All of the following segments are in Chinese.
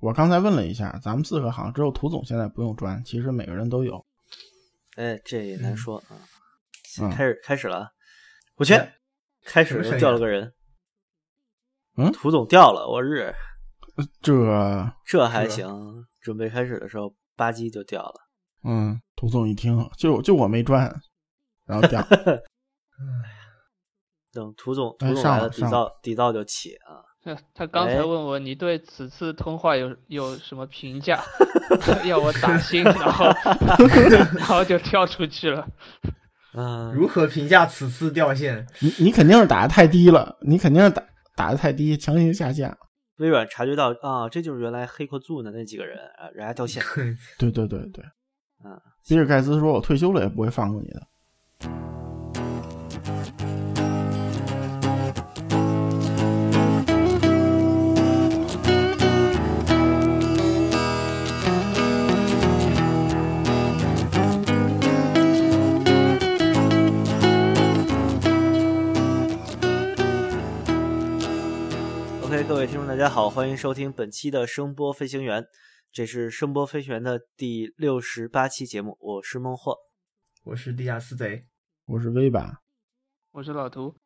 我刚才问了一下，咱们四个好像只有涂总现在不用砖，其实每个人都有。哎，这也难说啊。嗯开始开始了啊，我去，开始掉了个人。嗯涂总掉了，我日，这这还行。准备开始的时候，吧唧就掉了。嗯，涂总一听，就就我没砖，然后掉。等涂总哎涂总来了，底噪底噪就起啊。他他刚才哎问我你对此次通话有有什么评价，要我打心，然后然后就跳出去了。嗯，如何评价此次掉线？你你肯定是打的太低了，你肯定是打打的太低，强行下线。微软察觉到啊，这就是原来黑客组的那几个人啊，人家掉线。对对对对，嗯，比尔盖茨说：“我退休了也不会放过你的。OK，各位听众，大家好，欢迎收听本期的声波飞行员，这是声波飞行员的第六十八期节目，我是孟获。我是地下私贼，”我是微吧，我是老图。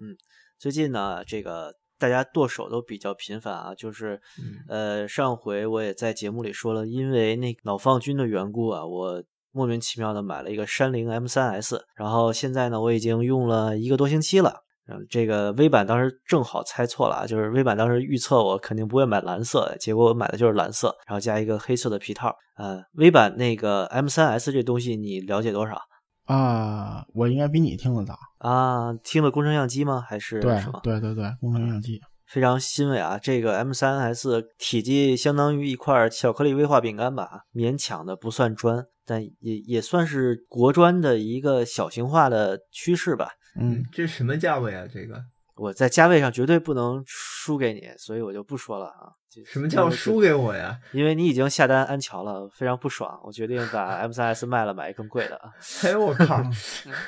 嗯，最近呢，这个大家剁手都比较频繁啊，就是嗯呃，上回我也在节目里说了，因为那个脑放菌的缘故啊，我莫名其妙的买了一个山灵 M 3 S，然后现在呢，我已经用了一个多星期了。嗯，这个微版当时正好猜错了啊，就是微版当时预测我肯定不会买蓝色的，结果我买的就是蓝色，然后加一个黑色的皮套。呃，微版那个 M 3 S 这东西你了解多少啊，我应该比你听得早。啊？听了工程样机吗？还是对什么？对对对，工程样机。非常欣慰啊！这个 M 3 S 体积相当于一块巧克力威化饼干吧，勉强的不算砖，但也也算是国砖的一个小型化的趋势吧。嗯，这什么价位啊？这个我在价位上绝对不能输给你，所以我就不说了啊。什么叫输？给我呀？因为你已经下单安桥了，非常不爽，我决定把 M 3 S 卖了，买一更贵的啊。哎我靠！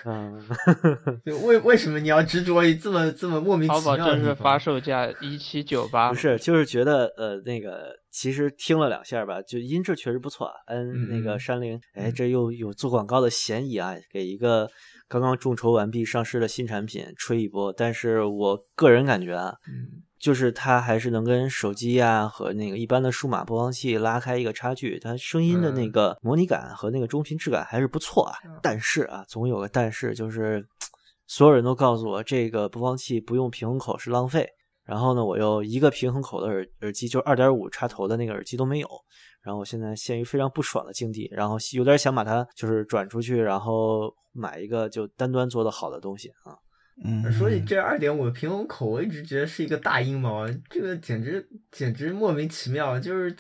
嗯，就为为什么你要执着于这么这么莫名其妙的地正式发？售价一七九八，不是，就是觉得呃那个，其实听了两下吧，就音质确实不错。嗯，嗯那个嗯山林，哎，嗯这又有做广告的嫌疑啊，给一个刚刚众筹完毕上市的新产品吹一波。但是我个人感觉啊，嗯就是它还是能跟手机啊和那个一般的数码播放器拉开一个差距，它声音的那嗯个模拟感和那个中频质感还是不错啊嗯。但是啊，总有个但是，就是所有人都告诉我这个播放器不用平衡口是浪费。然后呢，我又一个平衡口的耳耳机，就二点五插头的那个耳机都没有，然后我现在陷于非常不爽的境地，然后有点想把它就是转出去，然后买一个就单端做的好的东西啊。嗯，所以这二点五的平衡口，我一直觉得是一个大阴谋，这个简直简直莫名其妙，就是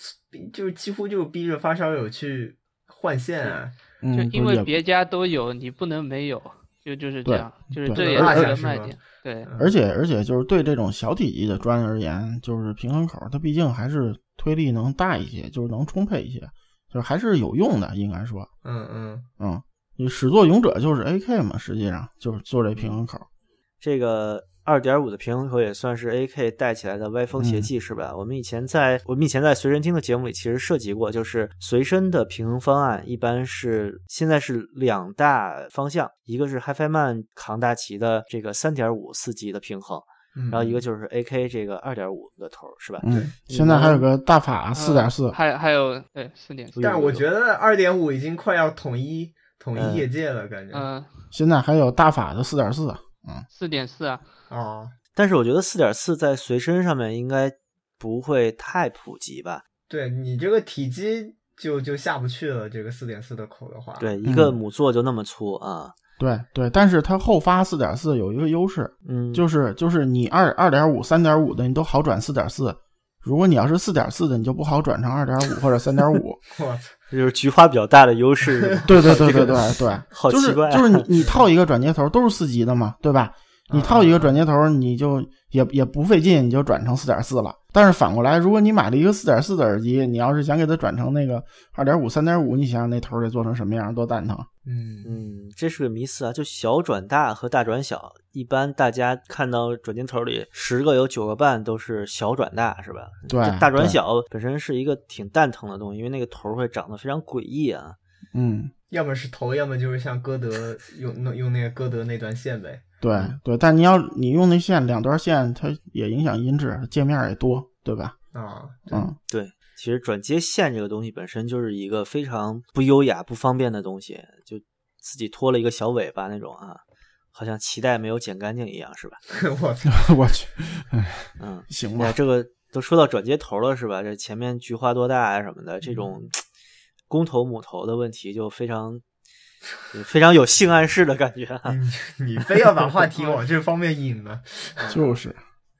就是几乎就逼着发烧友去换线啊！嗯，就因为别家都有，你不能没有，就就是这样，就是对这也是个卖点。对，而且而且就是对这种小体积的砖而言，就是平衡口它毕竟还是推力能大一些，就是能充沛一些，就是还是有用的，应该说，嗯嗯，嗯，你始作俑者就是 AK 嘛，实际上就是做这平衡口。这个二点五的平衡口也算是 AK 带起来的歪风邪气，是吧？我们以前在我们以前在随身听的节目里其实涉及过，就是随身的平衡方案一般是现在是两大方向，一个是 HiFi Man 扛大旗的这个三点五四级的平衡，嗯然后一个就是 AK 这个二点五的头，是吧？嗯，现在还有个大法四点四，还还有对四点四，但是我觉得二点五已经快要统一统嗯一业界了，感觉。嗯现在还有大法的四点四，嗯，四点四啊，哦，但是我觉得四点四在随身上面应该不会太普及吧？对你这个体积就就下不去了，这个四点四的口的话。对，一个嗯。母座就那么粗啊，对对，但是它后发四点四有一个优势，嗯，就是就是你二二点五、三点五的你都好转四点四，如果你要是四点四的，你就不好转成二点五或者三点五。我操，这就是菊花比较大的优势。对对对对对对，就是好奇怪啊就是你你 套一个转接头都是四级的嘛，对吧？你套一个转接头，你就也也不费劲，你就转成四点四了。但是反过来，如果你买了一个四点四的耳机，你要是想给它转成那个二点五、三点五，你想想那头得做成什么样，多蛋疼。嗯嗯，这是个迷思啊，就小转大和大转小，一般大家看到转镜头里十个有九个半都是小转大，是吧？对这大转小本身是一个挺蛋疼的东西，因为那个头会长得非常诡异啊。嗯，要么是头，要么就是像歌德用用用那个歌德那段线呗。对对，但你要你用那线两段线，它也影响音质，界面也多，对吧？啊，嗯，对，其实转接线这个东西本身就是一个非常不优雅、不方便的东西，就自己拖了一个小尾巴那种啊，好像脐带没有剪干净一样，是吧？我操，我去，嗯，行吧，这个都说到转接头了，是吧？这前面菊花多大啊什么的，这种公头母头的问题就非常非常有性暗示的感觉啊。你你非要把话题 往这方面引呢？就是，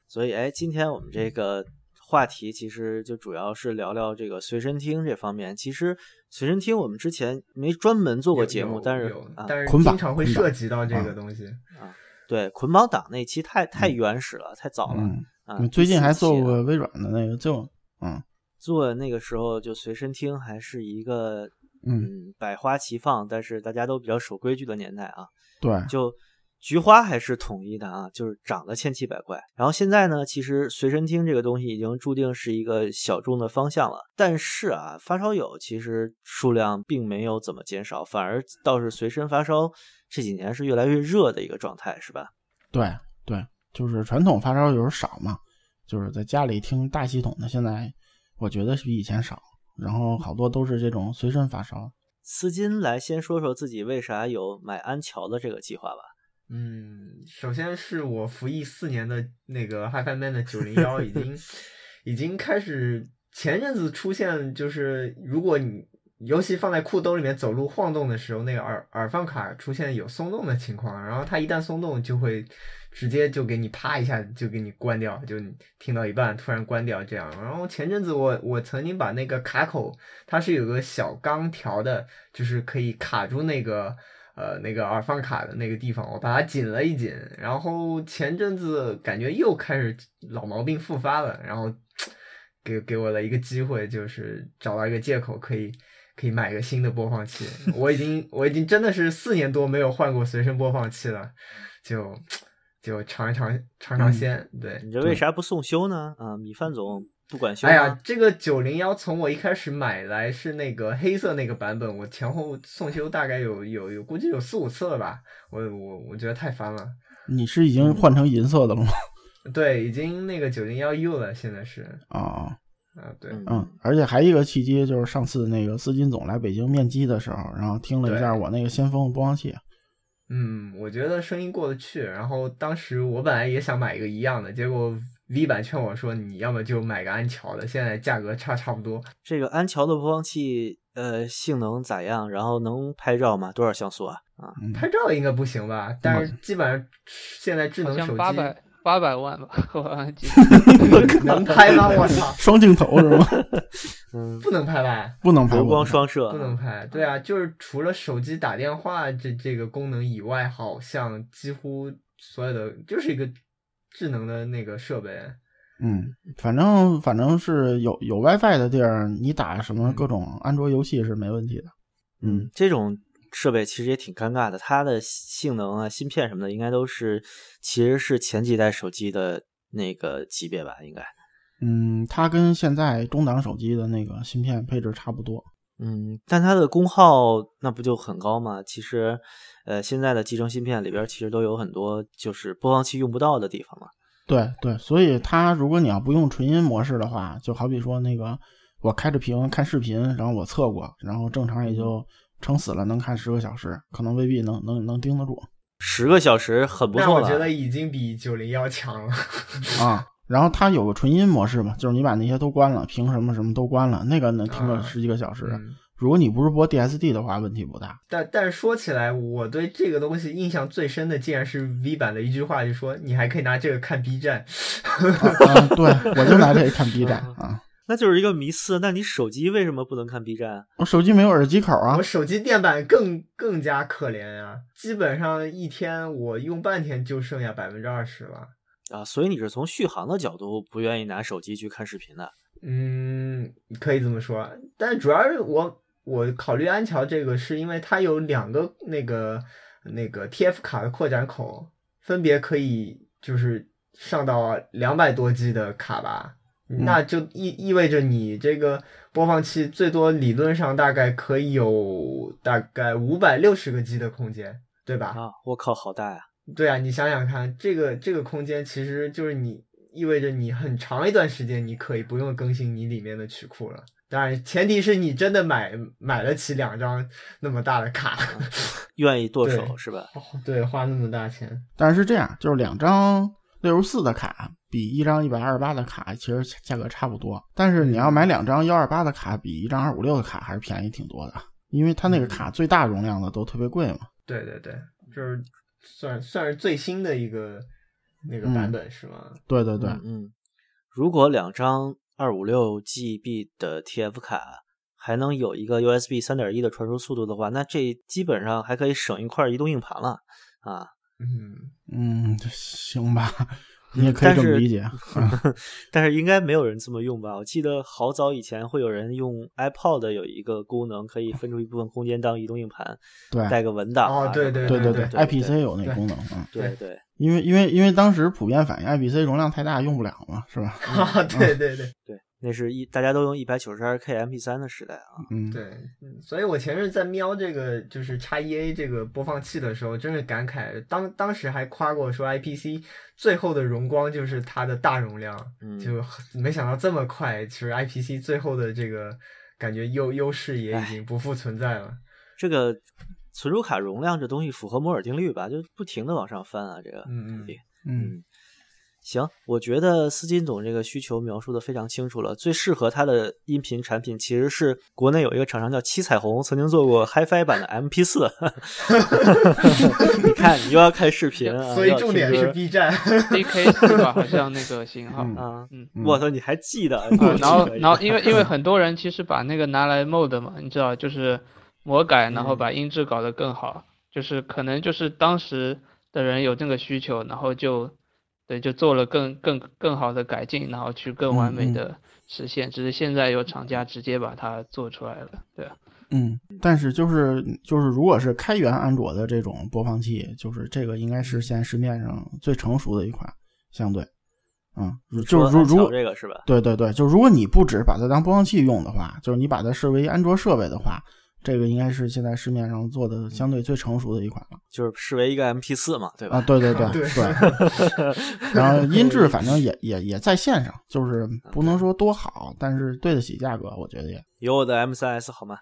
所以，哎，今天我们这个话题其实就主要是聊聊这个随身听这方面。其实随身听我们之前没专门做过节目，但是啊，但是捆绑经常会涉及到这个东西啊。对捆绑党那期太太原始了，太早了嗯，啊。最近还做过微软的那个，就嗯做那个时候就随身听还是一个嗯，嗯百花齐放，但是大家都比较守规矩的年代啊。对，就菊花还是统一的啊，就是长得千奇百怪。然后现在呢，其实随身听这个东西已经注定是一个小众的方向了。但是啊，发烧友其实数量并没有怎么减少，反而倒是随身发烧这几年是越来越热的一个状态，是吧？对对，就是传统发烧友少嘛，就是在家里听大系统的，现在我觉得是比以前少，然后好多都是这种随身发烧。思金来先说说自己为啥有买安桥的这个计划吧。嗯，首先是我服役四年的那个 HiFi Man 的九零幺已经 已经开始，前阵子出现就是如果你尤其放在裤兜里面走路晃动的时候，那个耳耳放卡出现有松动的情况，然后它一旦松动就会直接就给你啪一下就给你关掉，就你听到一半突然关掉这样。然后前阵子我我曾经把那个卡口，它是有个小钢条的，就是可以卡住那个。呃，那个耳放卡的那个地方，我把它紧了一紧，然后前阵子感觉又开始老毛病复发了，然后给给我了一个机会，就是找到一个借口可以可以买个新的播放器。我已经我已经真的是四年多没有换过随身播放器了，就就尝一尝尝尝鲜。对，你这为啥不送修呢？啊，米饭总不管修，？哎呀这个九零幺从我一开始买来是那个黑色那个版本，我前后送修大概有有有估计有四五次了吧，我我我觉得太烦了。你是已经换成银色的了吗？对，已经那个九零幺 U 了，现在是啊、啊，对，嗯嗯，而且还一个契机就是上次那个司金总来北京面基的时候，然后听了一下我那个先锋播放器，嗯，我觉得声音过得去。然后当时我本来也想买一个一样的，结果 V 版劝我说，你要么就买个安桥的，现在价格差差不多。这个安桥的播放器，呃，性能咋样？然后能拍照吗？多少像素啊？啊，嗯，拍照应该不行吧？但是基本上现在智能手机八百八百万吧，我记得。能拍吗？我操，双镜头是吗？嗯，不能拍吧？不能拍柔光双摄，不能拍。对啊，就是除了手机打电话这这个功能以外，好像几乎所有的就是一个智能的那个设备。嗯，反正反正是有有 WiFi 的地儿，你打什么各种安卓游戏是没问题的。嗯，这种设备其实也挺尴尬的，它的性能啊、芯片什么的，应该都是其实是前几代手机的那个级别吧？应该。嗯，它跟现在中档手机的那个芯片配置差不多。嗯，但它的功耗那不就很高吗？其实，呃，现在的集成芯片里边其实都有很多就是播放器用不到的地方嘛。对对，所以它如果你要不用纯音模式的话，就好比说那个我开着屏看视频，然后我测过，然后正常也就撑死了能看十个小时，可能未必能能能盯得住十个小时很不错了。那我觉得已经比九零幺强了。啊。然后它有个纯音模式嘛，就是你把那些都关了，屏什么什么都关了，那个能听个啊十几个小时。嗯如果你不是播 DSD 的话，问题不大。但但是说起来，我对这个东西印象最深的，竟然是 V 版的一句话，就说你还可以拿这个看 B 站。啊，对，我就拿这个看 B 站啊。那就是一个迷思。那你手机为什么不能看 B 站？我手机没有耳机口啊我。手机电板更更加可怜啊、基本上一天我用半天就剩下百分之二十了。啊，所以你是从续航的角度不愿意拿手机去看视频的？嗯，可以这么说，但主要是我我考虑安桥这个，是因为它有两个那个那个 TF 卡的扩展口，分别可以就是上到两百多 G 的卡吧，那就意意味着你这个播放器最多理论上大概可以有大概五百六十个 G 的空间，对吧？啊，我靠，好大呀！对啊，你想想看，这个这个空间其实就是你意味着你很长一段时间你可以不用更新你里面的曲库了。当然，前提是你真的买买得起两张那么大的卡，愿意剁手是吧？对，花那么大钱。但是是这样，就是两张六十四的卡比一张一百二十八的卡其实价格差不多，但是你要买两张幺二八的卡，比一张二五六的卡还是便宜挺多的，因为它那个卡最大容量的都特别贵嘛。对对对，就是算算是最新的一个那个版本、是吗？对对对，嗯嗯，如果两张二五六 GB 的 TF 卡还能有一个 USB 三点一的传输速度的话，那这基本上还可以省一块移动硬盘了啊。嗯，嗯，行吧，你也可以这么理解。嗯 但是应该没有人这么用吧？我记得好早以前会有人用 iPod 有一个功能，可以分出一部分空间当移动硬盘，对带个文档啊哦对对对对对，IPC 有那个功能啊，对对因为因为因为当时普遍反映 IPC 容量太大用不了嘛，是吧？啊，对对对对，那是一大家都用一百九十二 K MP 三的时代啊。嗯，对，嗯所以我前阵在瞄这个就是叉 EA 这个播放器的时候，真是感慨，当当时还夸过说 IPC 最后的荣光就是它的大容量，嗯就没想到这么快，其实 IPC 最后的这个感觉优优势也已经不复存在了。这个存储卡容量这东西符合摩尔定律吧？就不停的往上翻啊，这个嗯嗯嗯，行，我觉得思金总这个需求描述的非常清楚了。最适合他的音频产品其实是国内有一个厂商叫七彩虹，曾经做过 HiFi 版的 MP 四。你看，你又要看视频啊，所以重点是 B 站，DK 四吧，好像那个型号。嗯啊。嗯嗯我操，你还记得？然后然后因为因为很多人其实把那个拿来 mod 嘛，你知道，就是魔改，然后把音质搞得更好，就是可能就是当时的人有这个需求，然后就对就做了更更更好的改进，然后去更完美的实现。只是现在有厂家直接把它做出来了，对啊，嗯，但是就是就是，如果是开源安卓的这种播放器，就是这个应该是现在市面上最成熟的一款，相对，嗯，如就是如如果这个是吧？对对对，就如果你不只把它当播放器用的话，就是你把它视为安卓设备的话，这个应该是现在市面上做的相对最成熟的一款了就是视为一个 MP 四嘛，对吧？啊！对对对对对，然后音质反正也也也在线上，就是不能说多好，但是对得起价格，我觉得也。有我的 M 三 S 好吗？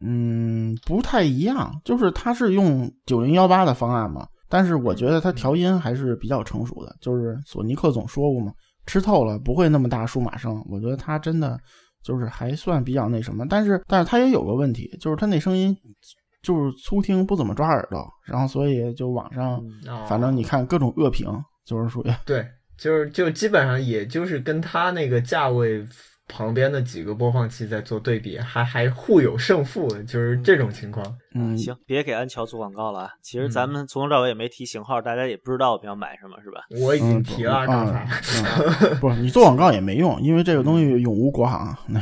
嗯，不太一样，就是它是用九零幺八的方案嘛，但是我觉得它调音还是比较成熟的。就是索尼克总说过嘛，吃透了不会那么大数码声，我觉得它真的就是还算比较那什么。但是，但是它也有个问题，就是它那声音就是粗听不怎么抓耳朵，然后所以就网上嗯反正你看各种恶评，就是属于对，就是就基本上也就是跟它那个价位旁边的几个播放器在做对比，还还互有胜负，就是这种情况。嗯，行，别给安桥做广告了啊！其实嗯咱们从头到尾也没提型号，大家也不知道我们要买什么，是吧？我已经嗯提了，啊刚才。嗯 不是你做广告也没用，因为这个东西永无国行。那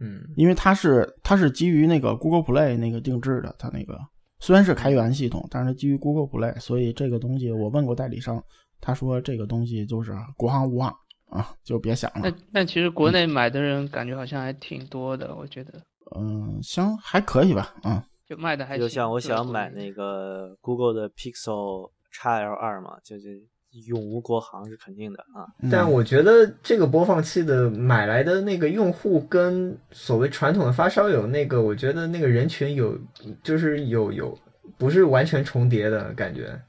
嗯 因为它是它是基于那个 Google Play 那个定制的，它那个虽然是开源系统，但是基于 Google Play，所以这个东西我问过代理商，他说这个东西就是国行无望啊，就别想了但。但其实国内买的人感觉好像还挺多的，我觉得嗯，行，还可以吧，嗯就卖的还行就像我想买那个 Google 的 Pixel XL 二嘛，就就永无国行是肯定的啊。嗯。但我觉得这个播放器的买来的那个用户跟所谓传统的发烧友那个，我觉得那个人群有就是有有不是完全重叠的感觉。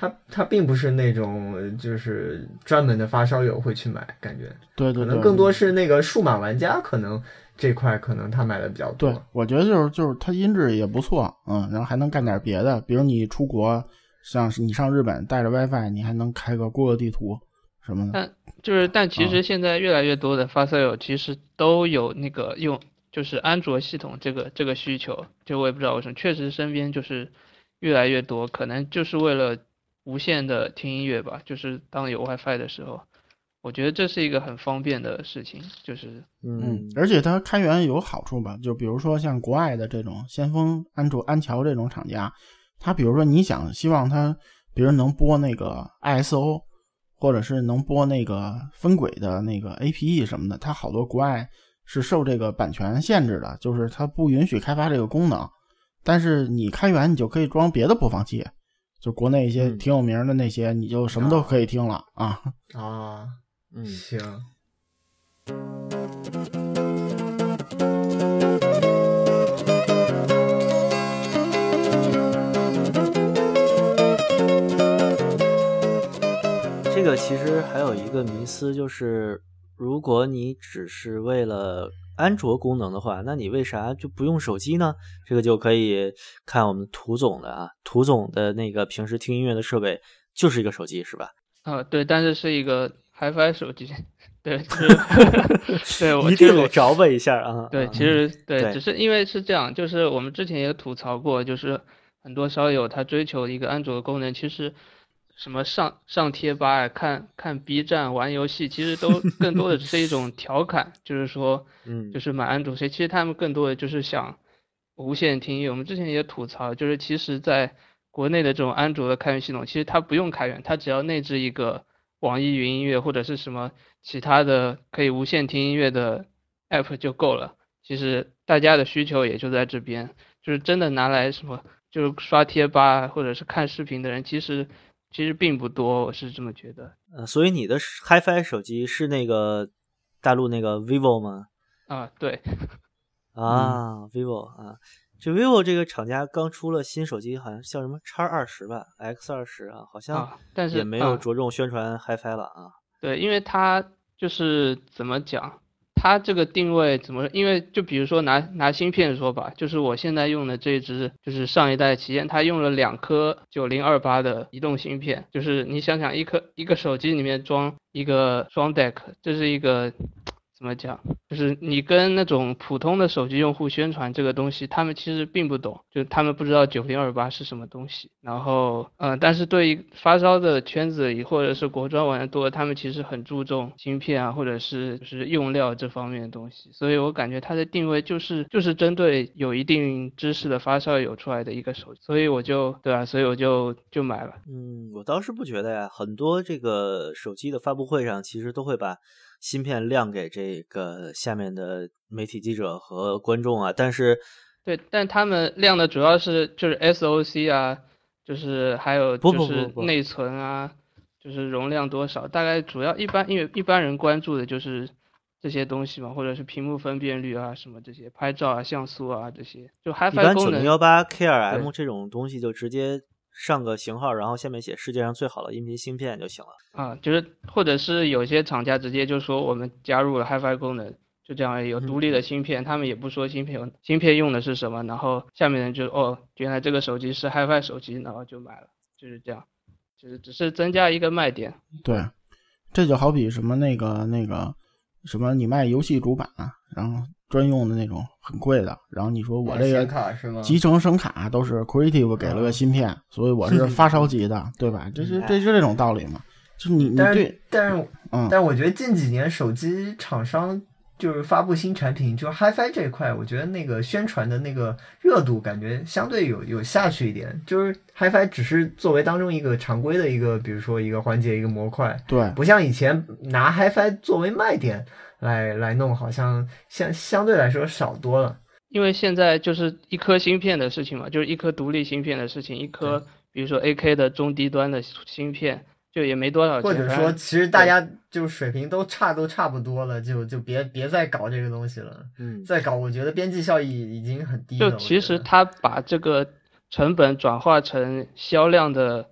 它它并不是那种呃就是专门的发烧友会去买，感觉对对对，可能更多是那个数码玩家，可能这块可能他买的比较多。对，我觉得就是就是它音质也不错，嗯，然后还能干点别的，比如你出国，像是你上日本带着 WiFi，你还能开个 Google 地图什么的。但就是，但其啊实现在越来越多的发烧友其实都有那个用，就是安卓系统这个这个需求，就我也不知道为什么，确实身边就是越来越多，可能就是为了无线的听音乐吧，就是当有 WiFi 的时候，我觉得这是一个很方便的事情，就是嗯，而且它开源有好处吧，就比如说像国外的这种先锋安卓、安桥这种厂家，它比如说你想希望它，比如能播那个 ISO，或者是能播那个分轨的那个 APE 什么的，它好多国外是受这个版权限制的，就是它不允许开发这个功能。但是你开源，你就可以装别的播放器，就国内一些挺有名的那些，你就什么都可以听了啊。啊，嗯，行。这个其实还有一个迷思，就是如果你只是为了安卓功能的话，那你为啥就不用手机呢？这个就可以看我们涂总的啊，涂总的那个平时听音乐的设备就是一个手机，是吧？啊，对，但是是一个 HiFi 手机，对，对，我一定得着吧一下啊。对，其实对，只是因为是这样，就是我们之前也吐槽过，就是很多烧友他追求一个安卓的功能，其实。什么上上贴吧啊看看 B 站玩游戏，其实都 更多的是一种调侃，就是说，嗯，就是买安卓，其实他们更多的就是想无线听音乐。我们之前也吐槽，就是其实在国内的这种安卓的开源系统，其实它不用开源，它只要内置一个网易云音乐或者是什么其他的可以无线听音乐的 app 就够了。其实大家的需求也就在这边，就是真的拿来什么，就是刷贴吧或者是看视频的人，其实。其实并不多，我是这么觉得。呃，所以你的 HiFi 手机是那个大陆那个 vivo 吗？啊，对。啊，vivo 啊，这 vivo 这个厂家刚出了新手机，好像叫什么叉二十吧，X 二十啊，好像，但是也没有着重宣传 HiFi 了啊。对，因为它就是怎么讲？它这个定位怎么？因为就比如说拿拿芯片说吧，就是我现在用的这支就是上一代旗舰，它用了两颗九零二八的移动芯片，就是你想想，一颗一个手机里面装一个双 deck，这是一个。怎么讲？就是你跟那种普通的手机用户宣传这个东西，他们其实并不懂，就他们不知道九零二八是什么东西。然后，嗯，但是对于发烧的圈子里或者是国专玩的多，他们其实很注重芯片啊，或者是就是用料这方面的东西。所以我感觉它的定位就是就是针对有一定知识的发烧友出来的一个手机。所以我就对啊，所以我就就买了。嗯，我倒是不觉得呀，很多这个手机的发布会上其实都会把。芯片亮给这个下面的媒体记者和观众啊，但是，对，但他们亮的主要是就是 SOC 啊，就是还有就是内存啊，就是容量多少，大概主要一般因为一般人关注的就是这些东西嘛，或者是屏幕分辨率啊什么这些，拍照啊像素啊这些，就 HiFi 功能。一般九零幺八 K2M 这种东西就直接。上个型号，然后下面写世界上最好的音频芯片就行了啊，就是或者是有些厂家直接就说我们加入了 HiFi 功能，就这样有独立的芯片，他们也不说芯片芯片用的是什么，然后下面人就哦，原来这个手机是 HiFi 手机，然后就买了，就是这样，就是只是增加一个卖点。对，这就好比什么那个那个什么你卖游戏主板，然后。专用的那种很贵的，然后你说我这个集成声卡都是 Creative 给了个芯片，所以我是发烧级的，对吧？这是这是这种道理嘛？就是你你对，但是嗯，但我觉得近几年手机厂商就是发布新产品，就 HiFi 这一块，我觉得那个宣传的那个热度感觉相对有有下去一点，就是 HiFi 只是作为当中一个常规的一个，比如说一个环节一个模块，对，不像以前拿 HiFi 作为卖点。来来弄，好像相相对来说少多了。因为现在就是一颗芯片的事情嘛，就是一颗独立芯片的事情，一颗比如说 AK 的中低端的芯片，就也没多少钱。或者说，其实大家就水平都差都差不多了，就就别别再搞这个东西了。嗯，再搞，我觉得边际效益已经很低了。就其实他把这个成本转化成销量的，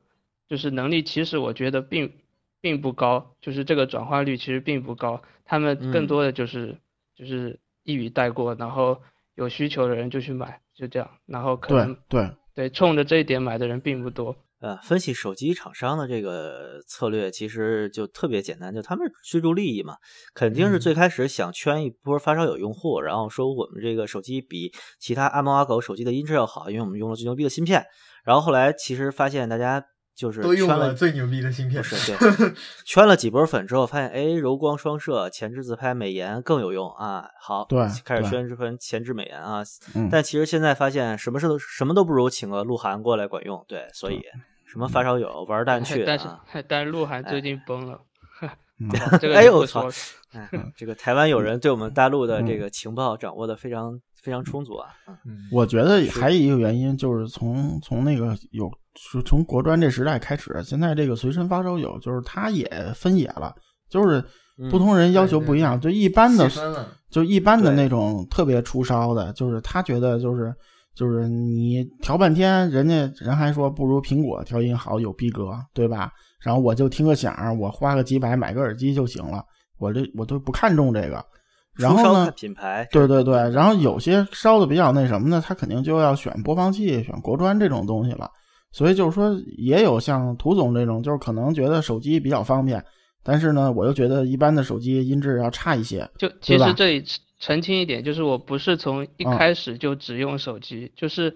就是能力，其实我觉得并并不高，就是这个转化率其实并不高。他们更多的就是就是一语带过，然后有需求的人就去买，就这样，然后可能对对冲着这一点买的人并不多。呃，分析手机厂商的这个策略其实就特别简单，就他们追逐利益嘛，肯定是最开始想圈一波发烧友用户，然后说我们这个手机比其他阿猫阿狗手机的音质要好，因为我们用了最牛逼的芯片。然后后来其实发现大家就是都用圈了最牛逼的芯片。不是对，圈了几波粉之后，发现哎，柔光双摄、前置自拍、美颜更有用啊。好，对开始对宣传前置美颜啊。嗯但其实现在发现什么事都什么都不如请个鹿晗过来管用。对，所以什么发烧友玩蛋去但是啊。但是鹿晗最近崩了，嗯这个哎呦我操。哎，这个台湾友人对我们大陆的这嗯个情报掌握的非常非常充足啊。嗯，我觉得还有一个原因就是从从那个有是从国专这时代开始，现在这个随身发烧友就是他也分野了，就是嗯不同人要求不一样，就一般的就一般的那种特别出烧的，就是他觉得就是就是你调半天，人家人还说不如苹果调音好有逼格，对吧？然后我就听个响儿，我花个几百买个耳机就行了，我这我都不看重这个。然后呢品牌，对对对，然后有些烧的比较那什么的，他肯定就要选播放器、选国专这种东西了。所以就是说，也有像涂总这种，就是可能觉得手机比较方便，但是呢，我又觉得一般的手机音质要差一些。就其实这里澄清一点，就是我不是从一嗯开始就只用手机，就是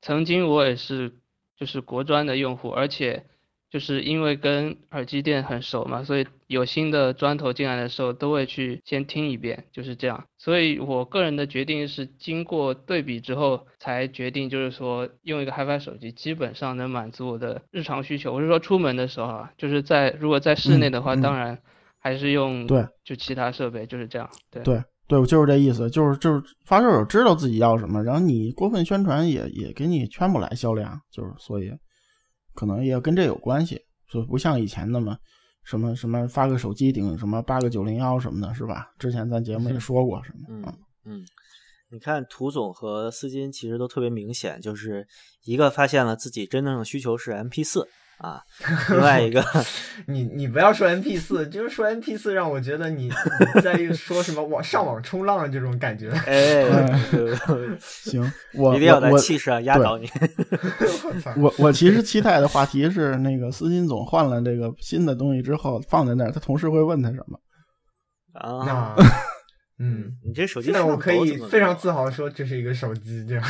曾经我也是就是国专的用户，而且就是因为跟耳机店很熟嘛，所以有新的砖头进来的时候都会去先听一遍，就是这样。所以我个人的决定是经过对比之后才决定，就是说用一个 HiFi 手机基本上能满足我的日常需求。我是说出门的时候啊，就是在如果在室内的话，当然还是用对就其他设备，就是这样。对对对，我就是这意思，就是就是发烧友知道自己要什么，然后你过分宣传也也给你圈不来销量，就是所以可能也跟这有关系，就不像以前那么什么什么发个手机顶什么八个九零幺什么的，是吧？之前咱节目也说过什么，嗯嗯嗯，你看涂总和思金其实都特别明显，就是一个发现了自己真正的需求是 MP 四啊，另外一个 你你不要说 MP 四，就是说 MP 四让我觉得你 你在说什么网上网冲浪这种感觉。哎，对对对行，我一定要在气势上压倒你。我！我我其实期待的话题是那个斯金总换了这个新的东西之后放在那儿，他同事会问他什么？啊那，嗯，你这手机现在我可以非常自豪地说这是一个手机，这样。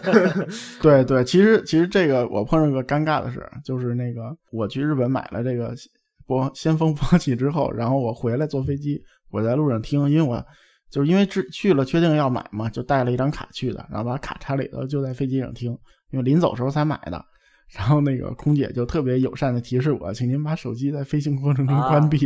对对，其实其实这个我碰上个尴尬的事，就是那个我去日本买了这个播先锋播放器之后，然后我回来坐飞机，我在路上听，因为我就是因为去去了确定要买嘛，就带了一张卡去的，然后把卡插里头，就在飞机上听，因为临走时候才买的。然后那个空姐就特别友善的提示我，请您把手机在飞行过程中关闭。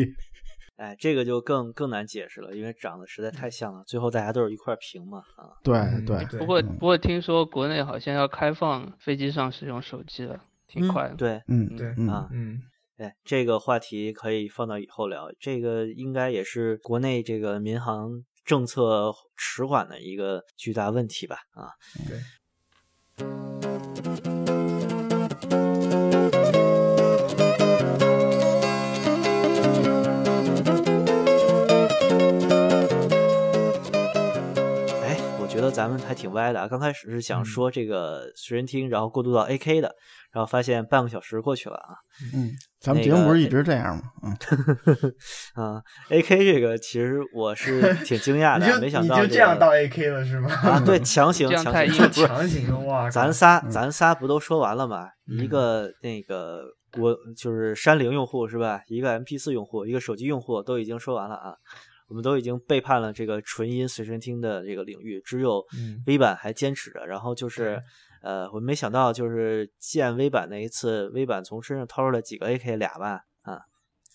哎，这个就更更难解释了，因为长得实在太像了。最后大家都是一块屏嘛，啊，对嗯对，对不过嗯不过听说国内好像要开放飞机上使用手机了，挺快的。对，嗯对嗯啊，嗯，哎，这个话题可以放到以后聊。这个应该也是国内这个民航政策迟缓的一个巨大问题吧？啊，对。咱们还挺歪的啊。刚开始是想说这个随身听，然后过渡到 AK 的，然后发现半个小时过去了啊。嗯，咱们那个节目不是一直这样吗？嗯，啊，AK 这个其实我是挺惊讶的，没想到你就这样到 AK 了是吗？啊，对，强行强行不是强行哇！咱仨嗯咱仨不都说完了吗？一嗯个那个我就是山灵用户是吧？一个 MP 四用户，一个手机用户都已经说完了啊。我们都已经背叛了这个纯音随身听的这个领域，只有嗯 V 版还坚持着。然后就是，呃，我没想到就是见 V 版那一次，V 版从身上掏出来几个 AK 俩吧，啊，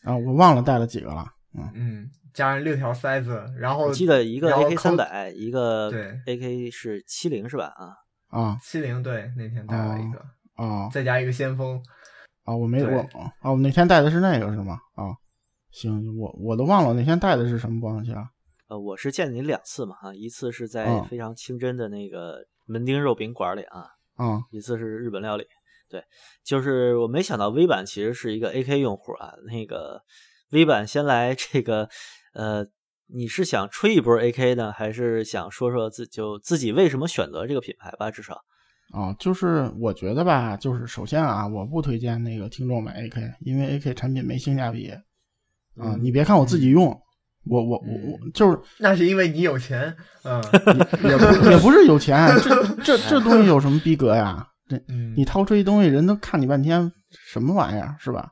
啊，我忘了带了几个了。嗯，嗯，加上六条塞子，然后我记得一个 AK 三百，一个对 AK 是七零是吧？啊，啊七零对那天带了一个，啊再加一个先锋，啊！我没对我啊，我那天带的是那个是吗？啊，行，我我都忘了我那天带的是什么播放器了。呃，我是见你两次嘛，啊，一次是在嗯非常清真的那个门钉肉饼馆里啊，嗯一次是日本料理。对，就是我没想到 V 版其实是一个 AK 用户啊。那个 V 版先来这个，呃，你是想吹一波 AK 呢，还是想说说自就自己为什么选择这个品牌吧？至少，啊，就是我觉得吧，就是首先啊，我不推荐那个听众买 AK，因为 AK 产品没性价比啊。嗯你别看我自己用，我我我我就是那是因为你有钱，嗯也 不也不是有钱，这这 这东西有什么逼格呀？这嗯，你掏出一东西，人都看你半天，什么玩意儿是吧？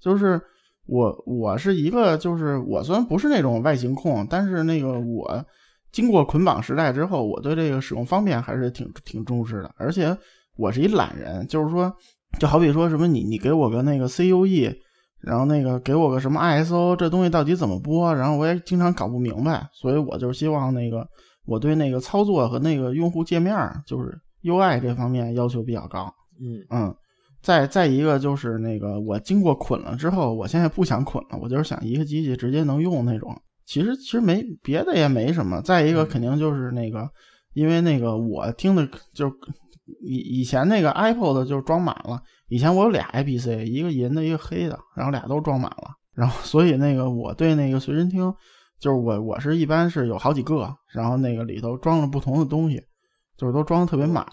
就是我我是一个，就是我虽然不是那种外形控，但是那个我经过捆绑时代之后，我对这个使用方便还是挺挺重视的。而且我是一懒人，就是说，就好比说什么你你给我个那个 CUE，然后那个给我个什么 ISO，这东西到底怎么播？然后我也经常搞不明白，所以我就希望那个我对那个操作和那个用户界面，就是 UI 这方面要求比较高。嗯嗯。再再一个就是那个，我经过捆了之后，我现在不想捆了，我就是想一个机器直接能用那种。其实其实没别的也没什么。再一个肯定就是那个，因为那个我听的就以以前那个 iPod 就装满了。以前我有俩 IPC，一个银的，一个黑的，然后俩都装满了。然后所以那个我对那个随身听，就是我我是一般是有好几个，然后那个里头装了不同的东西，就是都装的特别满。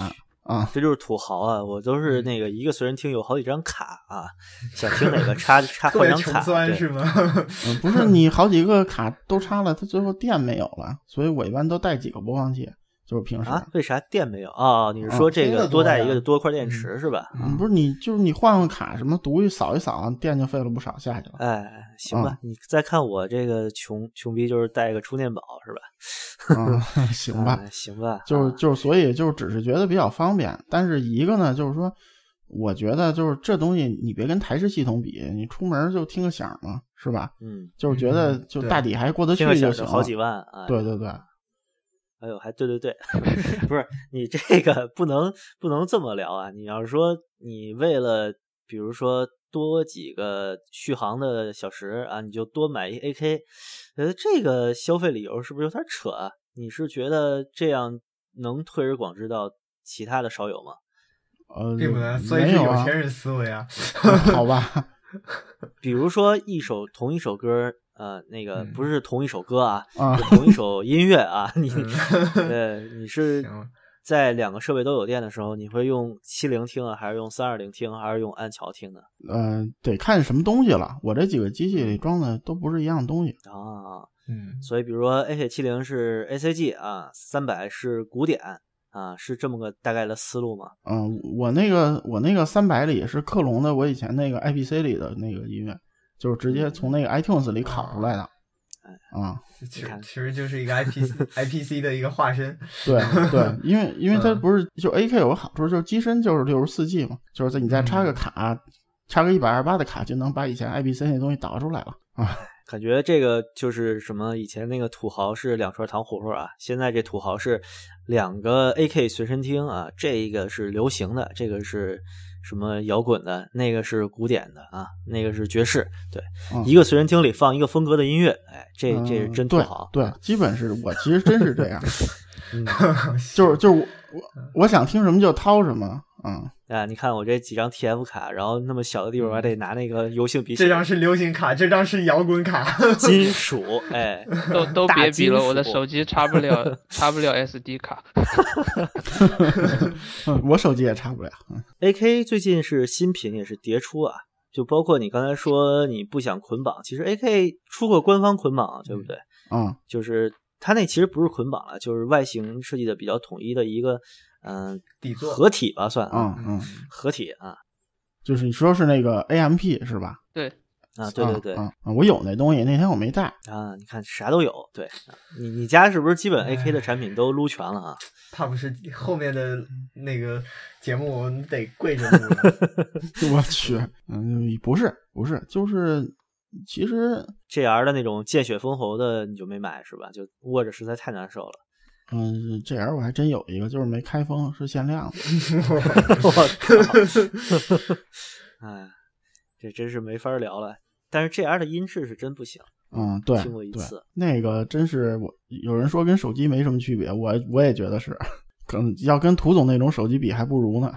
啊，这就是土豪啊！我都是那个一个随身听有好几张卡啊，想听哪个插 插换张卡，是吗？嗯，不是，你好几个卡都插了，它最后电没有了，所以我一般都带几个播放器，就是平时啊。为啥电没有啊？你是说这个多带一个多块电池是吧？嗯，不是，你就是你换换卡，什么读一扫一扫，电就费了不少下去了。哎，行吧，你再看我这个穷穷逼，就是带个充电宝是吧？嗯，行吧，行吧，就是就是，所以就是只是觉得比较方便。但是一个呢，就是说，我觉得就是这东西你别跟台式系统比，你出门就听个响嘛，是吧？嗯，就是觉得就大抵还过得去就行。好几万啊！对对对，哎呦，还对对对，不是你这个不能不能这么聊啊！你要是说你为了比如说多几个续航的小时啊，你就多买一 AK。呃，这个消费理由是不是有点扯啊？你是觉得这样能推而广之到其他的烧友吗？呃，并不能，所以是有钱人思维啊。好吧，比如说一首同一首歌，呃，那个不是同一首歌啊，啊，同一首音乐啊，你 呃，你是。在两个设备都有电的时候，你会用七零听啊，还是用三二零听，还是用安桥听呢？呃，得看什么东西了。我这几个机器里装的都不是一样东西啊。嗯，所以比如说 AK 七零是 ACG 啊，三百是古典啊，是这么个大概的思路吗？嗯，我那个我那个三百里是克隆的，我以前那个 IPC 里的那个音乐，就是直接从那个 iTunes 里拷出来的。啊，其实其实就是一个 I P I P C 的一个化身。对对，因为因为它不是就 A K 有个好处，就是机身就是六十四 G 嘛，就是在你再插个卡，插个一百二十八的卡，就能把以前 I P C 那东西导出来了啊。感觉这个就是什么？以前那个土豪是两串糖葫芦啊，现在这土豪是两个 A K 随身听啊，这一个是流行的，这个是。什么摇滚的，那个是古典的啊，那个是爵士。对，一个随身听里放一个风格的音乐，哎，这这是真土豪。对，基本是我其实真是这样，就是就是我我我想听什么就掏什么。嗯，啊，你看我这几张 TF 卡，然后那么小的地方，我还得拿那个油性笔。这张是流行卡，这张是摇滚卡，金属，哎，都都别比了，我的手机插不了，插不了 SD 卡。我手机也插不了。AK 最近是新品也是迭出啊，就包括你刚才说你不想捆绑，其实 AK 出过官方捆绑，对不对？嗯，就是它那其实不是捆绑了，就是外形设计的比较统一的一个。嗯，底座合体吧，算嗯嗯，合体啊，就是你说是那个 AMP 是吧？对，啊对对对，啊我有那东西，那天我没带啊。你看啥都有，对你你家是不是基本 AK 的产品都撸全了啊？怕不是后面的那个节目我们得跪着录？我去，嗯，不是不是，就是其实 GR 的那种见血封喉的你就没买是吧？就握着实在太难受了。嗯，G R 我还真有一个，就是没开封，是限量的。我操！哎，这真是没法聊了。但是 G R 的音质是真不行。嗯，对，听过一次，那个真是我有人说跟手机没什么区别，我我也觉得是，可能要跟涂总那种手机比还不如呢。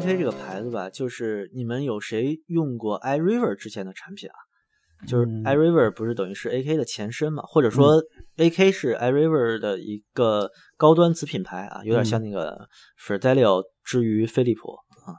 这个牌子吧，就是你们有谁用过 iRiver 之前的产品啊？就是 iRiver 不是等于是 AK 的前身嘛？或者说 AK 是 iRiver 的一个高端子品牌啊，有点像那个 f e r d e l i o 之于飞利浦啊。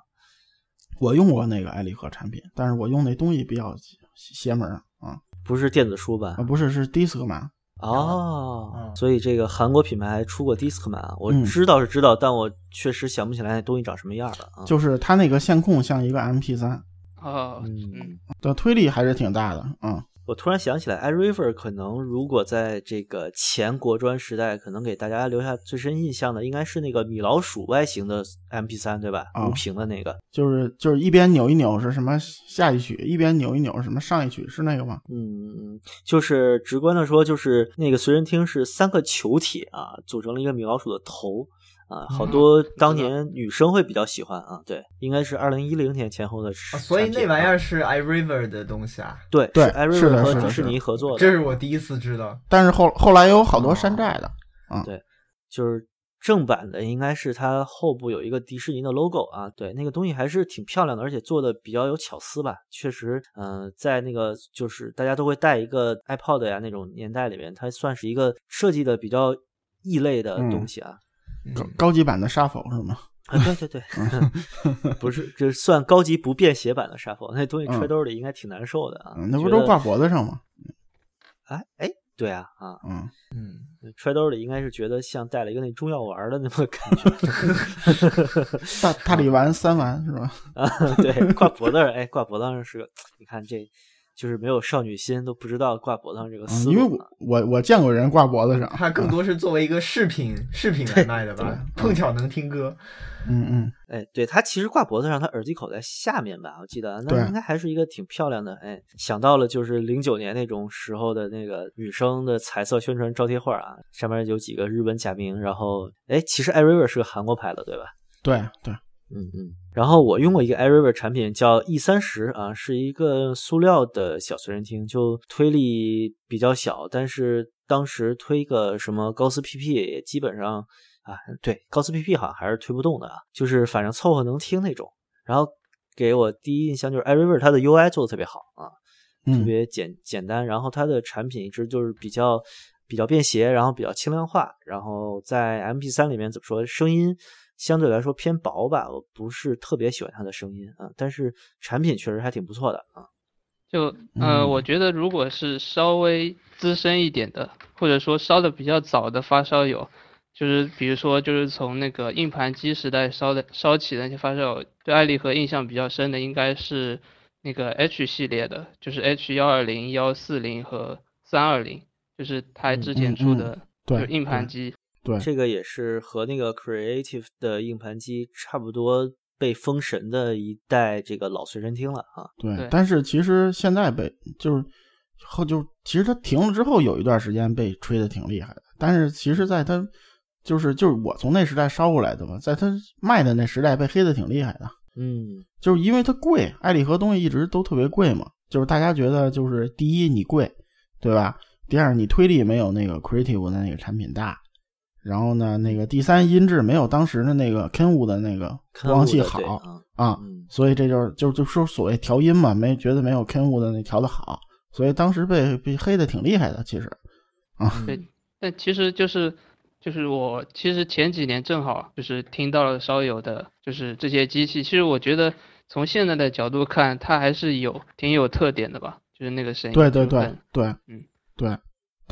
我用过那个爱立和产品，但是我用那东西比较邪门啊不是电子书吧啊，？不是是 Discman，哦哦，所以这个韩国品牌还出过 Discman，啊我嗯。知道是知道，但我确实想不起来那东西长什么样了啊。就是它那个线控像一个 MP 3哦，嗯。嗯，的推力还是挺大的啊。我突然想起来，iRiver 可能如果在这个前国专时代，可能给大家留下最深印象的，应该是那个米老鼠外形的 MP 3对吧？啊无屏的那个。就是就是一边扭一扭是什么下一曲，一边扭一扭是什么上一曲，是那个吗？嗯，就是直观的说，就是那个随身听是三个球体啊，组成了一个米老鼠的头啊，好嗯多当年女生会比较喜欢啊。对，应该是二零一零年前后的所以那玩意啊儿是 iRiver 的东西啊，对对 iRiver 和迪士尼合作的，这是我第一次知道。但是后后来有好多山寨的，对就是正版的，应该是它后部有一个迪士尼的 logo 啊，对，那个东西还是挺漂亮的，而且做的比较有巧思吧。确实，嗯、在那个就是大家都会带一个 iPod 呀那种年代里面，它算是一个设计的比较异类的东西啊。嗯高高级版的沙否是吗？啊，对对对，不是，这算高级不便携版的沙否，那东西嗯揣兜里应该挺难受的啊。嗯，那不都挂脖子上吗？哎哎，对啊啊，嗯，嗯，揣兜里应该是觉得像带了一个那中药丸的那么感觉。大大力丸三丸是吧？啊，对，挂脖子上，哎，挂脖子上是个，你看这就是没有少女心都不知道挂脖子上这个思嗯，因为。我我我见过人挂脖子上，它更多是作为一个饰品 饰品来卖的吧，碰巧能听歌。嗯嗯，哎，对，它其实挂脖子上，它耳机口在下面吧，我记得，对那应该还是一个挺漂亮的。哎，想到了就是零九年那种时候的那个女生的彩色宣传招贴画啊，上面有几个日本假名，然后哎，其实 iRiver 是个韩国牌的，对吧？对对，嗯嗯，然后我用过一个 iRiver 产品叫 E 三十啊，是一个塑料的小随身听，就推力比较小，但是当时推个什么高斯 PP 也基本上啊，对，高斯 PP 好像还是推不动的啊，就是反正凑合能听那种。然后给我第一印象就是 iRiver 它的 UI 做的特别好啊，特嗯别简简单，然后它的产品一直就是比较比较便携，然后比较轻量化，然后在 MP 3里面怎么说，声音相对来说偏薄吧，我不是特别喜欢它的声音啊，但是产品确实还挺不错的啊。就呃，嗯我觉得如果是稍微资深一点的，或者说烧的比较早的发烧友，就是比如说就是从那个硬盘机时代烧的烧起的那些发烧友，对爱立和印象比较深的应该是那个 H 系列的，就是 H 幺二零、幺四零和三二零，就是它之前出的对就是硬盘机。对，这个也是和那个 Creative 的硬盘机差不多被封神的一代这个老随身听了啊。对对，但是其实现在被就是后就其实它停了之后，有一段时间被吹的挺厉害的。但是其实，在它就是就是我从那时代烧过来的嘛，在它卖的那时代被黑的挺厉害的，嗯就是因为它贵，爱立和东西一直都特别贵嘛，就是大家觉得就是第一你贵，对吧？第二你推力没有那个 Creative 的那个产品大。然后呢，那个第三音质没有当时的那个 Kenwood 的那个播放器好啊，啊，嗯。所以这就是就就说所谓调音嘛，没觉得没有 Kenwood 的那调的好，所以当时被被黑的挺厉害的，其实啊，对但其实就是就是我其实前几年正好就是听到了稍有的，就是这些机器，其实我觉得从现在的角度看，它还是有挺有特点的吧，就是那个声音，对对对对，嗯。对，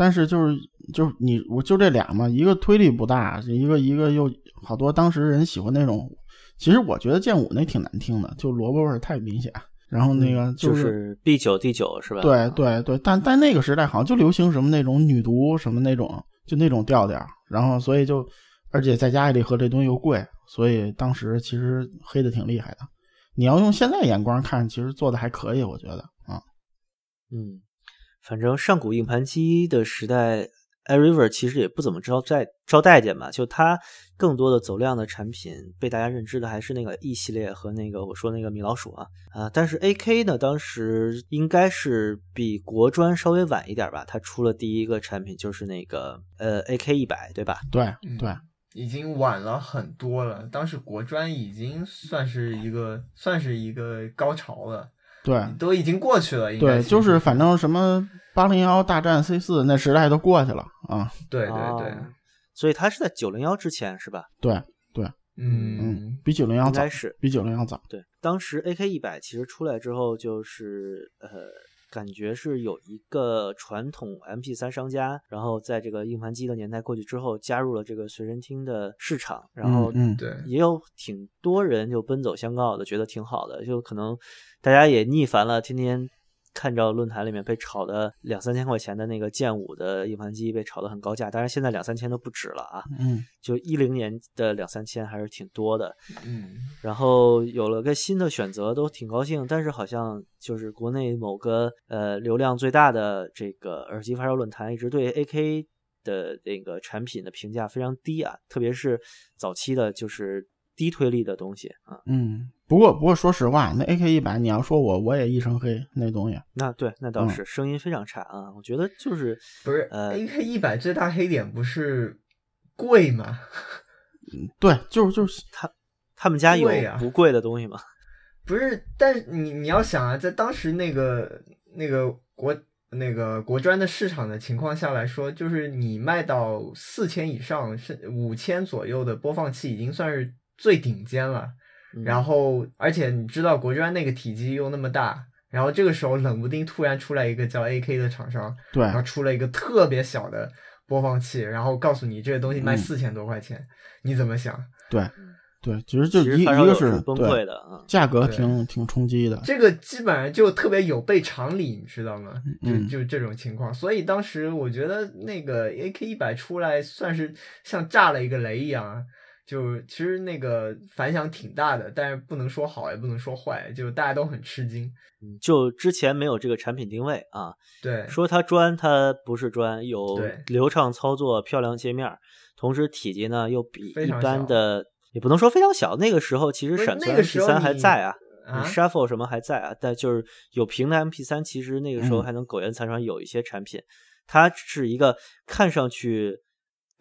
但是就是就是你我就这俩嘛，一个推力不大，一个一个又好多当时人喜欢那种，其实我觉得剑舞那挺难听的，就萝卜味太明显，然后那个嗯就是是 B 九 D 九是吧？对对对，但但那个时代好像就流行什么那种女毒什么那种，就那种调调，然后所以就，而且再加爱立和这东西又贵，所以当时其实黑的挺厉害的。你要用现在眼光看，其实做的还可以，我觉得啊，嗯，反正上古硬盘机的时代，iRiver 其实也不怎么招待招待见吧，就它更多的走量的产品被大家认知的还是那个 E 系列和那个我说那个米老鼠啊啊，但是 AK 呢，当时应该是比国专稍微晚一点吧，它出了第一个产品就是那个呃 AK 一百对吧？对嗯对，已经晚了很多了。当时国专已经算是一个算是一个高潮了，对。都已经过去了。应该对，就是反正什么八零幺大战 C 四那时代都过去了啊，对对对，啊所以它是在九零幺之前是吧？对对，嗯。嗯，比九零幺早应该，是。比九零幺早。对，当时 AK 一百其实出来之后，就是呃，感觉是有一个传统 MP 3商家，然后在这个硬盘机的年代过去之后，加入了这个随身听的市场，然后嗯嗯对，也有挺多人就奔走相告的，觉得挺好的，就可能大家也腻烦了，天天。看着论坛里面被炒的两三千块钱的那个剑五的硬盘机被炒得很高价，当然现在两三千都不止了啊！嗯就一零年的两三千还是挺多的。嗯，然后有了个新的选择，都挺高兴。但是好像就是国内某个呃流量最大的这个耳机发烧论坛，一直对 AK 的那个产品的评价非常低啊，特别是早期的，就是低推力的东西啊。嗯，不过不过说实话，那 AK 一百，你要说我我也一身黑那东西，那对，那倒嗯是、声音非常差啊。我觉得就是不是呃 AK 一百最大黑点不是贵吗？对，就是就是他他们家有不贵的东西吗？不是，但是你你要想啊，在当时那个那个国那个国专的市场的情况下来说，就是你卖到四千以上，是五千左右的播放器已经算是最顶尖了。嗯然后，而且你知道国专那个体积又那么大，然后这个时候冷不丁突然出来一个叫 AK 的厂商，对然后出了一个特别小的播放器，然后告诉你这个东西卖嗯四千多块钱，你怎么想？对对，其实就一个是崩溃的啊。价格挺挺冲击的，这个基本上就特别有悖常理，你知道吗？嗯就就这种情况，所以当时我觉得那个 AK 一百出来，算是像炸了一个雷一样啊。就其实那个反响挺大的，但是不能说好，也不能说坏，就大家都很吃惊。嗯就之前没有这个产品定位啊，对，说它专，它不是专，有流畅操作、漂亮界面，同时体积呢又比一般的，也不能说非常小。那个时候其实闪存那个 MP 时候3还在啊，你啊，Shuffle 什么还在啊，但就是有屏的 MP 三其实那个时候嗯还能苟延残喘，有一些产品，它是一个看上去。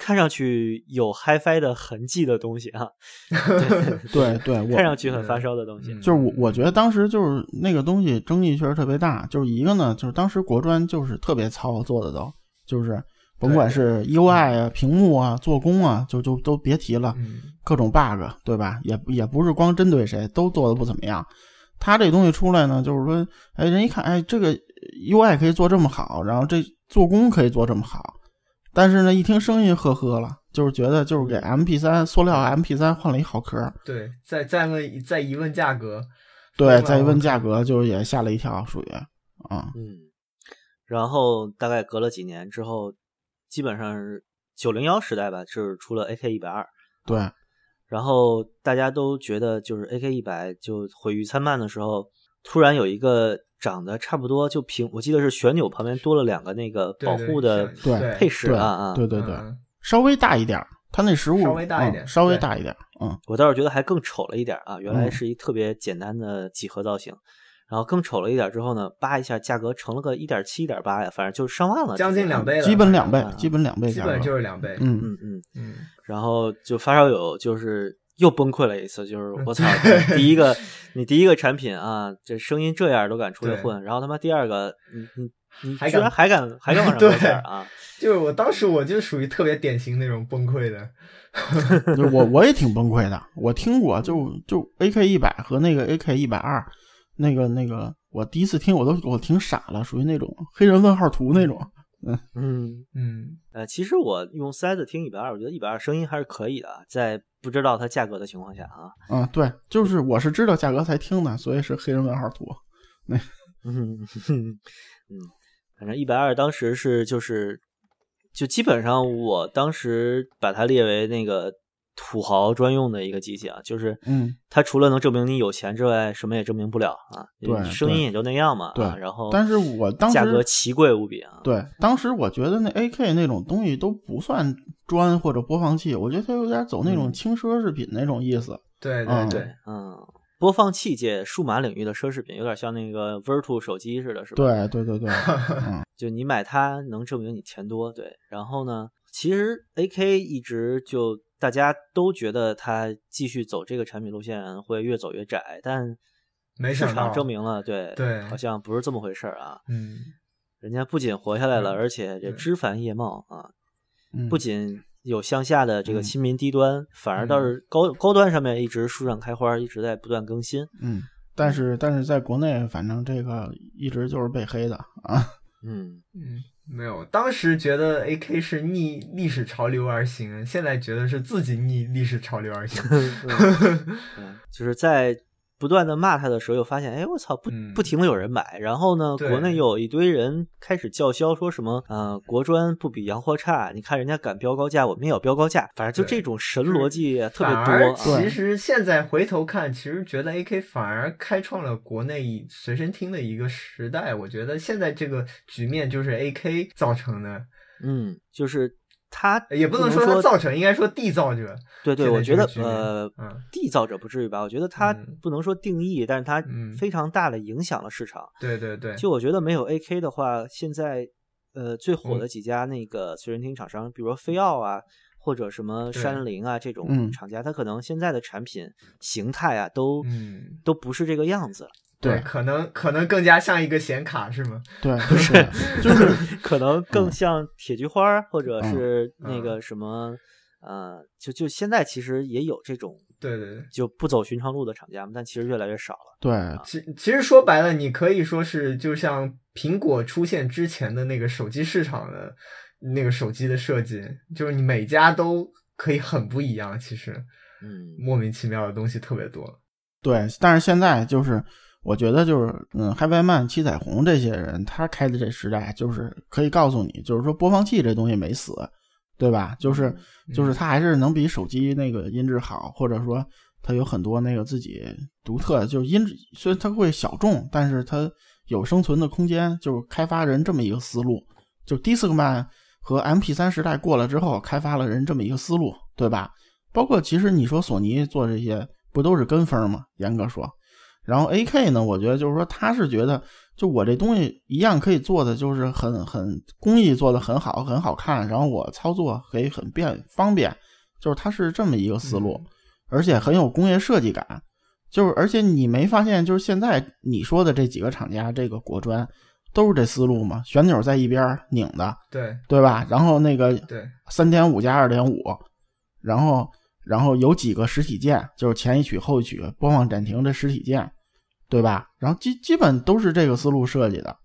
看上去有 HiFi 的痕迹的东西啊，对对，我看上去很发烧的东西。嗯就是我我觉得当时就是那个东西争议确实特别大，就是一个呢，就是当时国专就是特别糙做的都，就是甭管是 UI 啊、屏幕啊、做工啊，就就都别提了，嗯，各种 bug，对吧？也也不是光针对谁，都做的不怎么样。他这东西出来呢，就是说，哎，人一看，哎，这个 UI 可以做这么好，然后这做工可以做这么好，但是呢，一听声音呵呵了，就是觉得就是给 MP 三塑料 MP 三换了一好壳，对，再再问再一问价格，对，再一问价格，就是也吓了一跳，属于。啊，嗯，然后大概隔了几年之后，基本上是九零幺时代吧，就是出了 AK 一百二，对，然后大家都觉得就是 AK 一百就毁誉参半的时候，突然有一个长得差不多就平，我记得是旋钮旁边多了两个那个保护的对配饰对啊啊，对对对，嗯。稍微大一点儿，它那实物稍微大一点嗯稍微大一点儿，嗯，我倒是觉得还更丑了一点啊，原来嗯。是一特别简单的几何造型。然后更丑了一点之后呢，扒一下价格成了个一点七、一点八呀，反正就是上万了，将近两倍了，基本两倍啊，基本两倍价格，基本就是两倍。嗯，嗯嗯，嗯，然后就发烧友就是又崩溃了一次，就是我操，第一个你第一个产品啊，这声音这样都敢出来混，然后他妈第二个你你你还敢居然还敢还敢往上对啊？就是我当时我就属于特别典型那种崩溃的。就我我也挺崩溃的，我听过，就就 AK 一百和那个 AK 一百二，那个那个，我第一次听我都我挺傻了，属于那种黑人问号图那种。嗯，嗯，呃，其实我用塞子听一百二，我觉得一百二声音还是可以的，在不知道它价格的情况下啊。嗯，对，就是我是知道价格才听的，所以是黑人问号图。嗯 嗯，反正一百二当时是就是，就基本上我当时把它列为那个土豪专用的一个机器啊，就是嗯，它除了能证明你有钱之外，什么也证明不了啊。对声音也就那样嘛。对啊然后但是我当时价格奇贵无比啊。对，当时我觉得那 AK 那种东西都不算砖或者播放器，我觉得它有点走那种嗯轻奢侈品那种意思。对嗯对对，嗯，播放器界数码领域的奢侈品，有点像那个 Virtu 手机似的，是吧？对对对对，嗯就你买它能证明你钱多，对。然后呢，其实 AK 一直就大家都觉得它继续走这个产品路线会越走越窄，但市场证明了，对对好像不是这么回事儿啊。嗯，人家不仅活下来了，嗯而且这枝繁叶茂啊，嗯，不仅有向下的这个嗯亲民低端，反而倒是高高端上面一直树上开花，一直在不断更新。嗯，但是但是在国内，反正这个一直就是被黑的啊。嗯，嗯，没有，当时觉得 AK 是逆历史潮流而行，现在觉得是自己逆历史潮流而行。嗯，就是在不断的骂他的时候，又发现，哎，我操，不嗯不停的有人买，然后呢，国内又有一堆人开始叫嚣，说什么，呃，国专不比洋货差，你看人家敢标高价，我们也要标高价，反正就这种神逻辑特别多啊。其实现在回头看，其实觉得 AK 反而开创了国内随身听的一个时代。我觉得现在这个局面就是 AK 造成的，嗯，就是他也不能能说它造成，应该说缔造者。对对，我觉得呃，嗯缔造者不至于吧？我觉得它嗯不能说定义，但是它嗯非常大的影响了市场。对对对，就我觉得没有 AK 的话，现在呃最火的嗯几家那个随身听厂商，比如说飞奥啊，或者什么山林啊这种嗯厂家，它可能现在的产品形态啊都嗯，都不是这个样子，对可能可能更加像一个显卡是吗？对，不是 就是可能更嗯像铁菊花儿，或者嗯是那嗯个什么呃，就就现在其实也有这种对对对。就不走寻常路的厂家嘛，但其实越来越少了。对其其实说白了，你可以说是就像苹果出现之前的那个手机市场的那个手机的设计，就是你每家都可以很不一样。其实嗯莫名其妙的东西特别多。对，但是现在就是我觉得就是嗯，嗨外曼、七彩虹这些人，他开的这时代，就是可以告诉你，就是说播放器这东西没死，对吧？就是嗯就是它还是能比手机那个音质好，或者说它有很多那个自己独特的，就是音质虽然它会小众，但是它有生存的空间，就是开发人这么一个思路。就 Discman 和 MP3 时代过了之后，开发了人这么一个思路，对吧？包括其实你说索尼做这些，不都是跟风吗？严格说，然后 AK 呢，我觉得就是说他是觉得，就我这东西一样可以做的，就是很很工艺做的很好，很好看，然后我操作可以很便方便，就是他是这么一个思路，嗯而且很有工业设计感。就是而且你没发现，就是现在你说的这几个厂家，这个国专都是这思路吗？旋钮在一边拧的，对对吧？然后那个对三点五加二点五，然后然后有几个实体键，就是前一曲后一曲播放暂停的实体键，对吧？然后基基本都是这个思路设计的，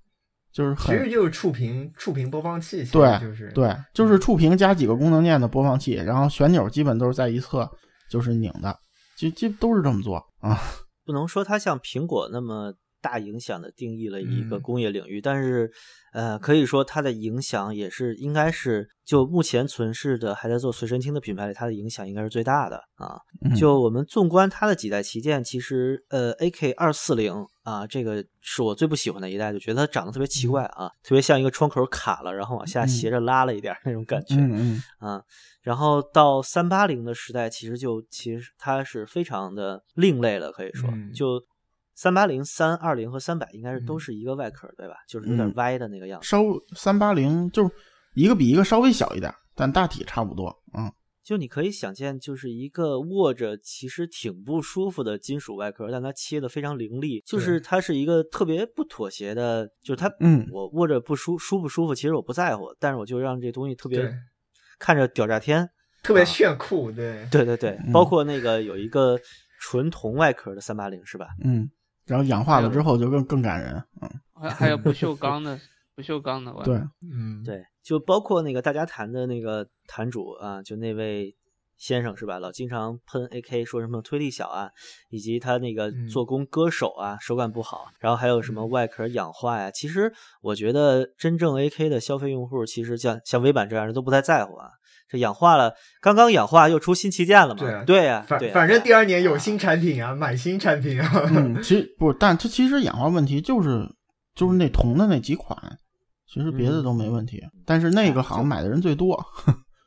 就是其实就是触屏触屏播放器，对就是对，就是触屏加几个功能键的播放器，然后旋钮基本都是在一侧，就是拧的，基基都是这么做啊。不能说它像苹果那么大影响的定义了一个嗯。工业领域，但是呃，可以说它的影响也是应该是就目前存世的还在做随身听的品牌里，它的影响应该是最大的啊。嗯。就我们纵观它的几代旗舰，其实呃，AK 二四零啊，这个是我最不喜欢的一代，就觉得它长得特别奇怪啊，特别像一个窗口卡了，然后往下嗯。斜着拉了一点儿那种感觉。嗯嗯。啊，然后到三八零的时代，其实就其实它是非常的另类了，可以说，嗯。就三八零、三二零和三百应该是都嗯是一个外壳，对吧？就是有点嗯歪的那个样子。稍三八零就是一个比一个稍微小一点，但大体差不多。嗯就你可以想见，就是一个握着其实挺不舒服的金属外壳，但它切的非常凌厉，就是它是一个特别不妥协的，就是它，嗯我握着不舒舒不舒服，其实我不在乎，但是我就让这东西特别看着屌炸天。特别啊炫酷，对对对对，嗯包括那个有一个纯铜外壳的三八零是吧？嗯，然后氧化了之后就更更感人。嗯，还还有不锈 钢的不锈钢的对，嗯对，就包括那个大家谈的那个坛主啊，就那位先生是吧？老经常喷 AK 说什么推力小啊，以及他那个嗯做工割手啊，手感不好，然后还有什么嗯外壳氧化呀。其实我觉得真正 AK 的消费用户，其实像像微版这样的都不太在乎啊。这氧化了，刚刚氧化又出新旗舰了嘛？对啊对呀、反反正第二年有啊新产品啊，买新产品啊，嗯，其实不，但它其实氧化问题就是就是那铜的那几款，其实别的都没问题。但是那个好像买的人最多。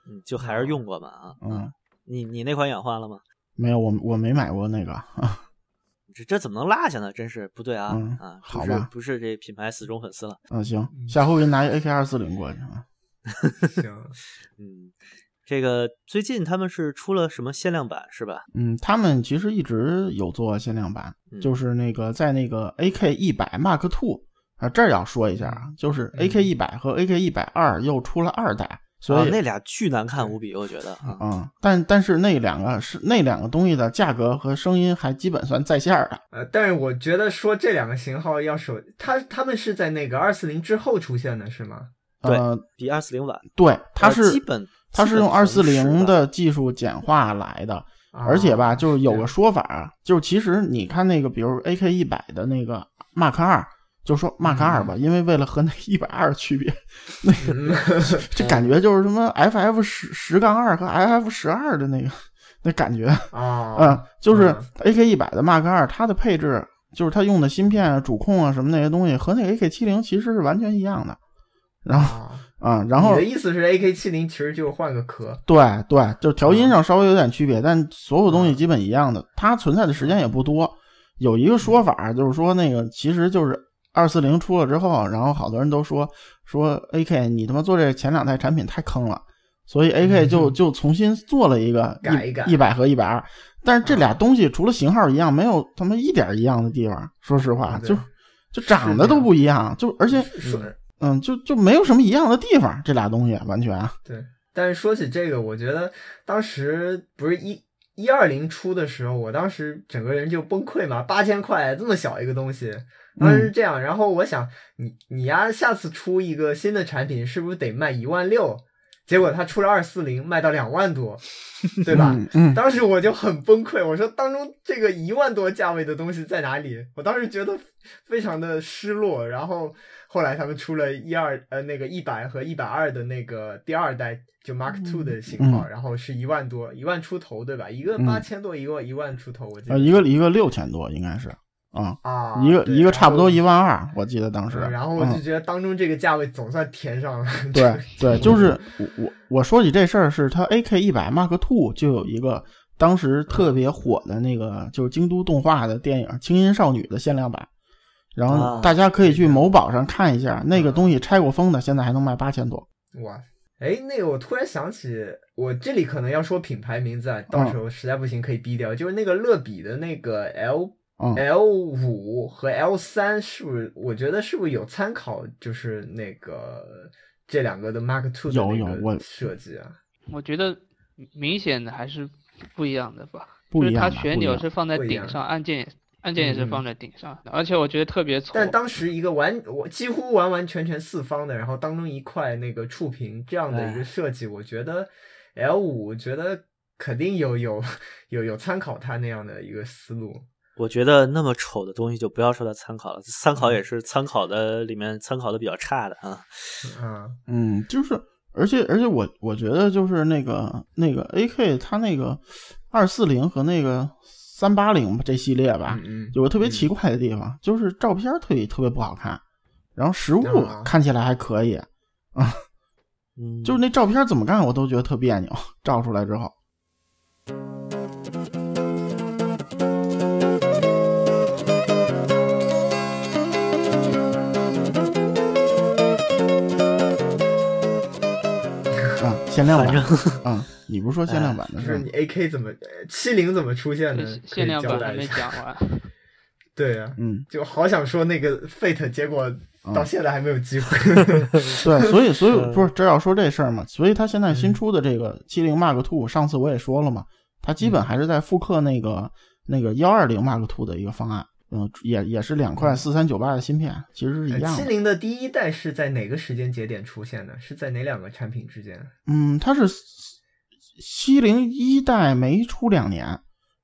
嗯，就还是用过嘛啊。嗯，你你那款氧化了吗？没有，我我没买过那个。这这怎么能落下呢？真是不对啊、嗯啊！好吧不是这品牌死忠粉丝了。嗯，行，下回我给你拿一 AK 二四零过去啊。行，嗯，这个最近他们是出了什么限量版是吧？嗯，他们其实一直有做限量版，嗯就是那个在那个 AK 一百 Mark Two 啊，这儿要说一下啊，就是嗯 AK 一百和 AK 一百二又出了二代，所以、啊那俩巨难看无比，我觉得啊。嗯，但但是那两个是那两个东西的价格和声音还基本算在线儿的。呃，但是我觉得说这两个型号要首，它他们是在那个二四零之后出现的，是吗？对呃，比二四零晚，对，它呃是基本它是用二四零的技术简化来的，而且吧，啊就是有个说法啊，就是其实你看那个，比如 AK 一百的那个 Mark 二，就说 Mark 二吧，因为为了和那一百二区别，那嗯个这感觉就是什么 FF 十十杠二和 FF 十二的那个 那感觉，啊，嗯，就是嗯 AK 一百的 Mark 二，它的配置就是它用的芯片啊、主控啊什么那些东西和那个 AK 七零其实是完全一样的。然后啊，啊、然后你的意思是 AK 七零其实就是换个壳对对，就是调嗯音上稍微有点区别，但所有东西基本一样的。它存在的时间也不多。有一个说法就是说，那个其实就是二四零出了之后，然后好多人都说说 AK 你他妈做这前两代产品太坑了，所以 AK 就嗯就重新做了一个改一改一百和一百二。但是这俩啊东西除了型号一样，没有他妈一点一样的地方。说实话，就就长得都不一样，就而且说嗯，就就没有什么一样的地方。这俩东西完全对，但是说起这个，我觉得当时不是一一二零出的时候，我当时整个人就崩溃嘛，八千块这么小一个东西，当时是这样。然后我想，你你呀，下次出一个新的产品，是不是得卖一万六？结果他出了二四零，卖到两万多，对吧？嗯嗯当时我就很崩溃，我说当中这个一万多价位的东西在哪里？我当时觉得非常的失落。然后后来他们出了一二呃那个一百和一百二的那个第二代就 Mark Two 的型号，嗯然后是一万多一万出头对吧？一个嗯八千多，一个一万出头，我记得呃，一个一个六千多应该是啊，啊一个一个差不多一万二，我记得当时。嗯然后我就嗯觉得当中这个价位总算填上了。对对，就是我我我说起这事儿，是它 AK 一百 Mark Two 就有一个当时特别火的那个，就是京都动画的电影《轻音少女》的限量版，然后啊大家可以去某宝上看一下，那个东西拆过封的，现在还能卖八千多。哇，哎，那个我突然想起，我这里可能要说品牌名字啊，到时候实在不行可以逼掉。就是那个乐比的那个 L 嗯 L 五和 L 三，是不是？我觉得是不是有参考？就是那个这两个的 Mark Two 的有那个设计啊？我觉得明显的还是不一样的吧。不一样就是它旋钮是放在顶上，按键也按键也是嗯放在顶上，而且我觉得特别丑。但当时一个完我几乎完完全全四方的，然后当中一块那个触屏这样的一个哎设计，我觉得 L 五觉得肯定有有有有参考它那样的一个思路。我觉得那么丑的东西就不要说它参考了，参考嗯也是参考的里面参考的比较差的啊。嗯嗯，就是，而且而且我我觉得就是那个那个 AK 它那个二四零和那个三八零这系列吧，有个特别嗯。奇怪的地方，就是照片特别特别不好看，然后实物啊看起来还可以，啊，就是那照片怎么干我都觉得特别扭，照出来之后。限量版啊！你不是说限量版的是你 AK 怎么七零怎么出现的限量版还没讲完。对啊，嗯，就好想说那个 Fate，结果到现在还没有机会。对，所以所以不是这要说这事儿嘛？所以他现在新嗯出的这个七零 Mark Two，上次我也说了嘛，它基本还是在复刻那个那个幺二零 Mark Two 的一个方案，嗯，也也是两块四三九八的芯片，其实是一样的。七零的第一代是在哪个时间节点出现的？是在哪两个产品之间？嗯，它是七零一代没出两年，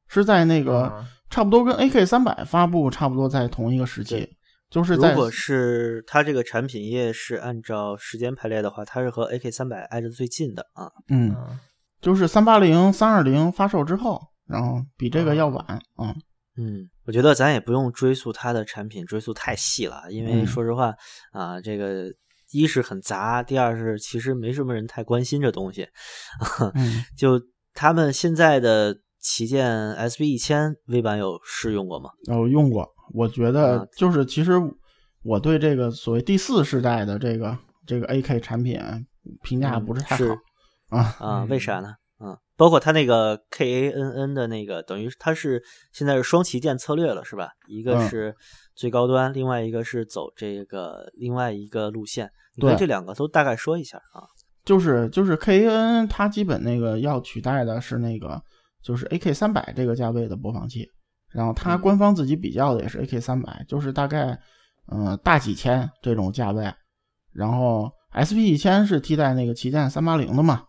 是在那个啊差不多跟 AK 三百发布差不多在同一个时期，就是在如果是它这个产品页是按照时间排列的话，它是和 AK 三百挨着最近的啊。嗯，啊就是三八零、三二零发售之后，然后比这个要晚啊。嗯，我觉得咱也不用追溯它的产品，追溯太细了，因为嗯说实话啊，这个一是很杂，第二是其实没什么人太关心这东西。嗯，就他们现在的旗舰 SB 一千 V 版有试用过吗？我用过，我觉啊得就是其实我对这个所谓第四世代的这个这个 AK 产品评价嗯不是太好是啊。啊，嗯为啥呢？嗯，包括它那个 KANN 的那个，等于它是现在是双旗舰策略了，是吧？一个嗯是最高端，另外一个是走这个另外一个路线。你对这两个都大概说一下啊。就是就是 K A N 它基本那个要取代的是那个就是 A K 三百这个价位的播放器，然后它嗯官方自己比较的也是 A K 三百，就是大概嗯、呃大几千这种价位，然后 S P 一千是替代那个旗舰三八零的嘛，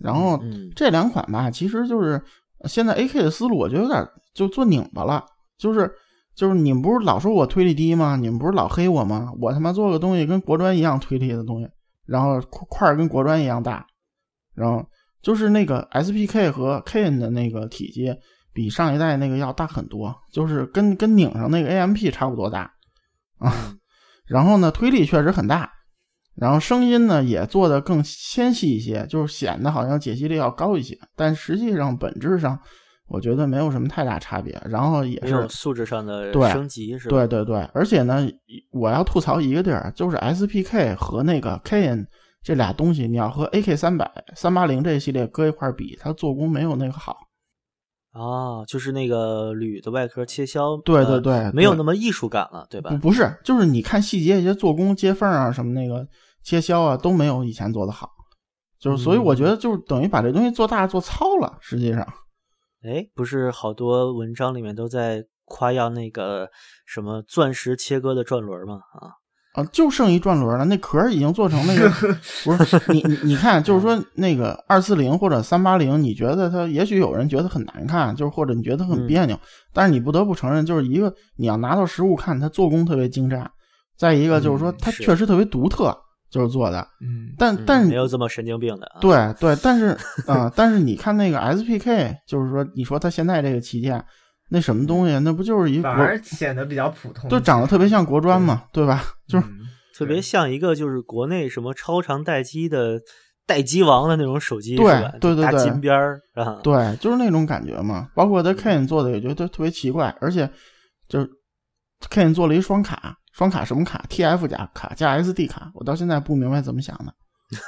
然后嗯这两款吧，其实就是现在 A K 的思路，我觉得有点就做拧巴了，就是就是你们不是老说我推力低吗？你们不是老黑我吗？我他妈做个东西跟国专一样推力的东西，然后块跟国专一样大，然后就是那个 S P K 和 K N 的那个体积比上一代那个要大很多，就是跟跟拧上那个 A M P 差不多大啊。然后呢，推力确实很大，然后声音呢也做得更纤细一些，就是显得好像解析力要高一些，但实际上本质上我觉得没有什么太大差别。然后也是素质上的升级是吧？对对对，而且呢，我要吐槽一个地儿，就是 SPK 和那个 KN 这俩东西，你要和 AK 三百、三八零这一系列搁一块儿比，它做工没有那个好。啊，就是那个铝的外壳切削，对对呃对没有那么艺术感了，对吧？不是，就是你看细节一些做工、接缝啊什么那个切削啊都没有以前做的好，就是所以我觉得就是等于把这东西做大做糙了，实际上。哎，不是好多文章里面都在夸耀那个什么钻石切割的转轮吗？啊，啊，就剩一转轮了，那壳已经做成那个，不是你你你看，就是说那个二四零或者三八零，你觉得它也许有人觉得很难看，就是或者你觉得很别扭，但是你不得不承认，就是一个你要拿到实物看，它做工特别精湛，再一个就是说它确实特别独特，就是做的，嗯，嗯但但是没有这么神经病的啊。对对，但是啊、但是你看那个 SPK，就是说你说它现在这个旗舰，那什么东西，那不就是一反而显得比较普通，就长得特别像国专嘛，对吧？就是嗯特别像一个就是国内什么超长待机的待机王的那种手机，对对对金边儿啊，对，就是那种感觉嘛。包括他 Ken 做的也觉得特别奇怪，而且就是 Ken 做了一双卡，双卡什么卡？TF 加卡加 SD 卡，我到现在不明白怎么想的。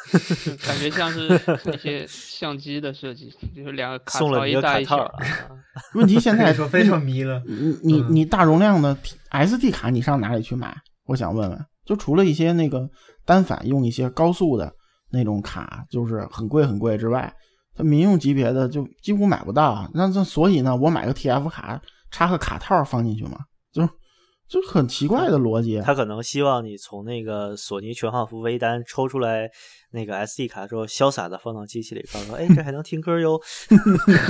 感觉像是那些相机的设计，就是两个卡套一大一小。啊。问题现在说非常迷了。你你嗯你大容量的 T- SD 卡，你上哪里去买？我想问问，就除了一些那个单反用一些高速的那种卡，就是很贵很贵之外，它民用级别的就几乎买不到。那这所以呢，我买个 TF 卡，插个卡套放进去嘛，就就很奇怪的逻辑。他可能希望你从那个索尼全画幅微单抽出来那个 SD 卡之后，潇洒的放到机器里，告诉说：“哎，这还能听歌哟。”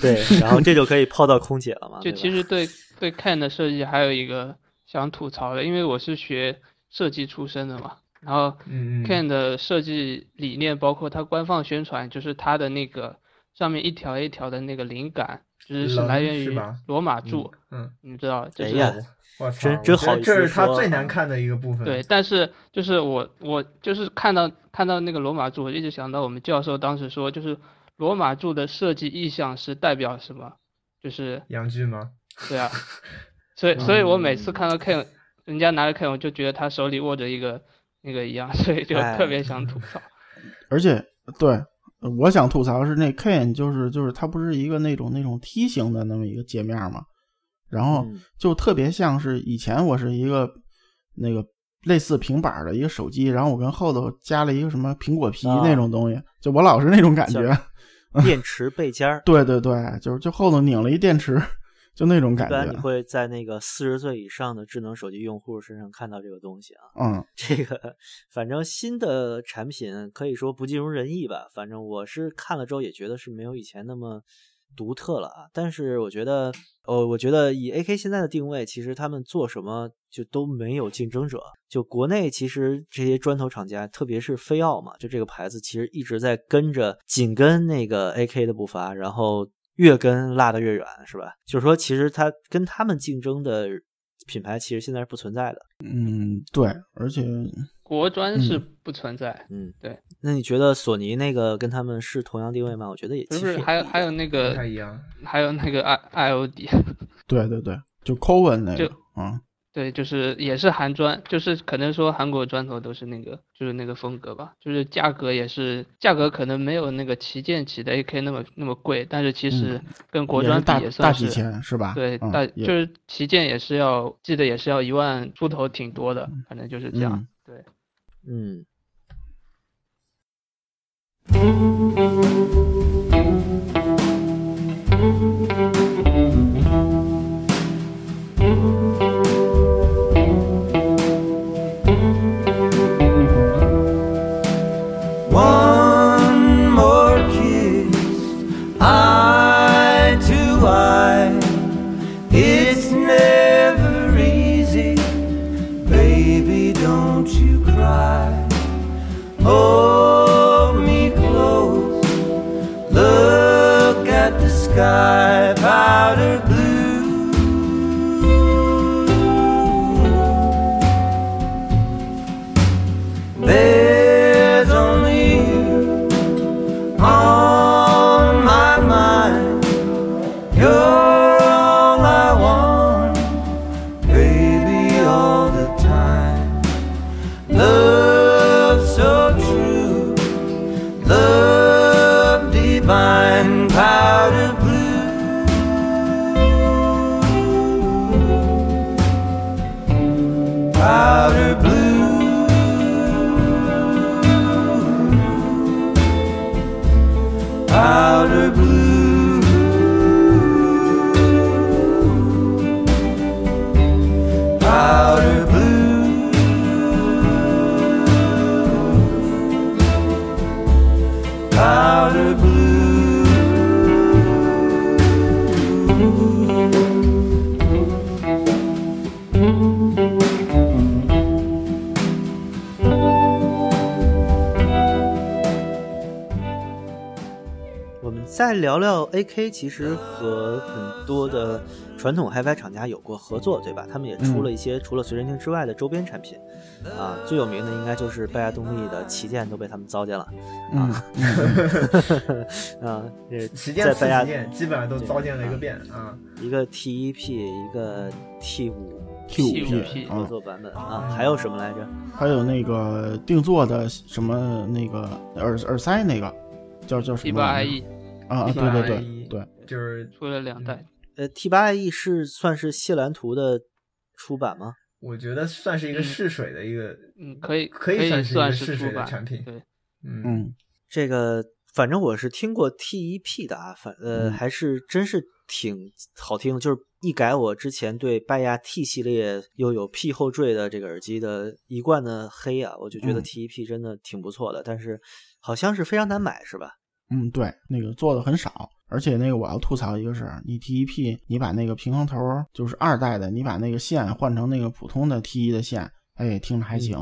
对，然后这就可以泡到空姐了嘛？就其实对对 Can 的设计还有一个想吐槽的，因为我是学设计出身的嘛，然后嗯嗯 Ken 的设计理念，包括它官方宣传，就是它的那个上面一条一条的那个灵感，就是是来源于罗马柱，嗯，你知道，就是哎呀我操，真真好意思这是他最难看的一个部分。对，但是就是我我就是看到看到那个罗马柱，我一直想到我们教授当时说，就是罗马柱的设计意向是代表什么？就是洋剧吗？对啊，所以 所以我每次嗯看到 Ken 人家拿着 Ken，我就觉得他手里握着一个那个一样，所以就特别想吐槽。而且对，呃我想吐槽是那 Ken 就是就是它不是一个那种那种梯形的那么一个界面嘛，然后嗯就特别像是以前我是一个那个类似平板儿的一个手机，然后我跟后头加了一个什么苹果皮啊那种东西，就我老是那种感觉。电池背尖儿。对对对，就是就后头拧了一电池，就那种感一般你。会在那个四十岁以上的智能手机用户身上看到这个东西啊。嗯，这个反正新的产品可以说不尽如人意吧。反正我是看了之后也觉得是没有以前那么独特了啊。但是我觉得，呃，我觉得以 AK 现在的定位，其实他们做什么就都没有竞争者。就国内其实这些砖头厂家，特别是飞奥嘛，就这个牌子其实一直在跟着紧跟那个 AK 的步伐，然后越跟落得越远，是吧？就是说，其实他跟他们竞争的品牌，其实现在是不存在的。嗯，对，而且国专是嗯不存在，嗯，对。那你觉得索尼那个跟他们是同样定位吗？我觉得也不是还有还有那个太一样。还有那个 I I O D，对对对，就 Coven 那就个，嗯，对，就是也是韩砖，就是可能说韩国砖头都是那个就是那个风格吧，就是价格也是价格可能没有那个旗舰级的 AK 那么那么贵，但是其实跟国专比嗯也算是几千是吧？对，嗯大也就是旗舰也是要记得也是要一万出头，挺多的，反正就是这样。嗯对，嗯，AK，其实和很多的传统 HiFi 厂家有过合作，对吧？他们也出了一些除了随身听之外的周边产品，啊，最有名的应该就是拜亚动力的旗舰都被他们糟践了，啊，这 旗舰、次在拜亚基本上都糟践了一个遍啊。一个 T 一 P，一个 T 五 T 五 T5P 合啊，作版本啊，还有什么来着？还有那个定做的什么那个耳耳塞那个叫叫什 T 么八 IE 啊啊，对对对对，就是出了两代，呃，T 八 IE 是算是谢兰图的出版吗？我觉得算是一个嗯试水的一个，嗯，可以可以算是一个算试水出版的产品。对，嗯，嗯这个反正我是听过 T 一 P 的啊，反呃、嗯还是真是挺好听的，就是一改我之前对拜亚 T 系列又有 P 后缀的这个耳机的一贯的黑啊，我就觉得嗯 T 一 P 真的挺不错的，但是好像是非常难买，是吧？嗯，对，那个做的很少，而且那个我要吐槽一个是，你 T 一 P 你把那个平衡头儿就是二代的，你把那个线换成那个普通的 T 一的线，哎，听着还行。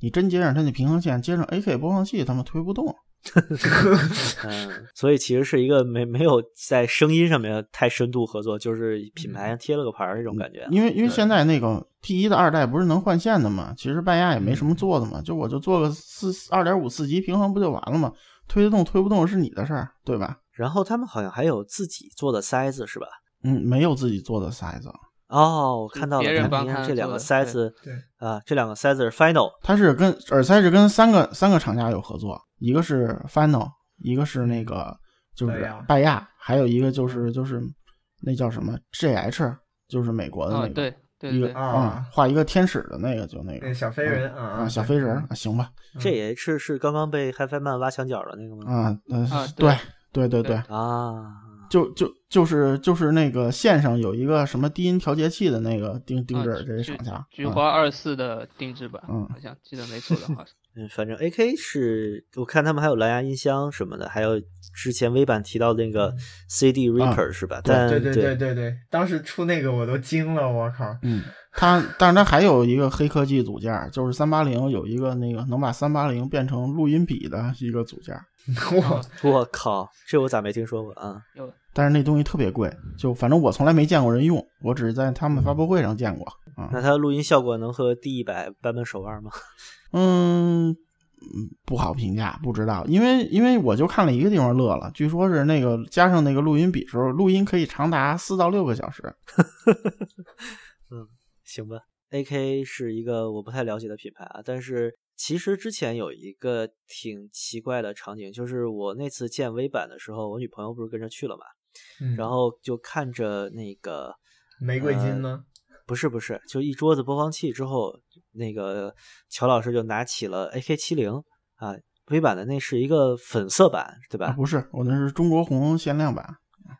你真接上它那平衡线，接上 AK 播放器，他妈推不动。嗯，所以其实是一个没没有在声音上面太深度合作，就是品牌贴了个牌儿这种感觉。因为因为现在那个 T 一的二代不是能换线的吗？其实半亚也没什么做的嘛，就我就做个四二点五四级平衡不就完了吗？推得动推不动是你的事儿，对吧？然后他们好像还有自己做的塞子，是吧？嗯，没有自己做的塞子，哦，我看到了，别人帮你看你看这两个塞子对，啊，这两个塞子是 Final，它是跟耳塞是跟三个三个厂家有合作，一个是 Final，一个是那个就是拜亚，还有一个就是就是那叫什么 JH，就是美国的那啊，个，对对一个对，啊画一个天使的那个就那个。小飞人啊啊小飞人啊，行吧。这也是是刚刚被 HiFi Man 挖墙角的那个吗？啊呃啊对。对对对对，啊，就就就是就是那个线上有一个什么低音调节器的那个定定制这是厂家，菊啊花二四的定制版，嗯。好像记得没错的话是。嗯，反正 AK 是我看他们还有蓝牙音箱什么的，还有之前微版提到的那个 CD Reaper、是吧？但对对对对对，当时出那个我都惊了，我靠！嗯，它但是它还有一个黑科技组件，就是三八零有一个那个能把三八零变成录音笔的一个组件，我我靠，这我咋没听说过啊？有但是那东西特别贵，就反正我从来没见过人用，我只是在他们发布会上见过啊。那它录音效果能和 D 一百版本手腕吗？嗯，嗯不好评价，不知道，因为因为我就看了一个地方乐了，据说是那个加上那个录音笔时候，录音可以长达四到六个小时。嗯行吧，AK 是一个我不太了解的品牌啊，但是其实之前有一个挺奇怪的场景，就是我那次见微版的时候，我女朋友不是跟着去了嘛，嗯然后就看着那个玫瑰金吗？不是不是，就一桌子播放器之后，那个乔老师就拿起了 AK 七零啊，，V 版的那是一个粉色版，对吧？啊，不是，我那是中国红限量版。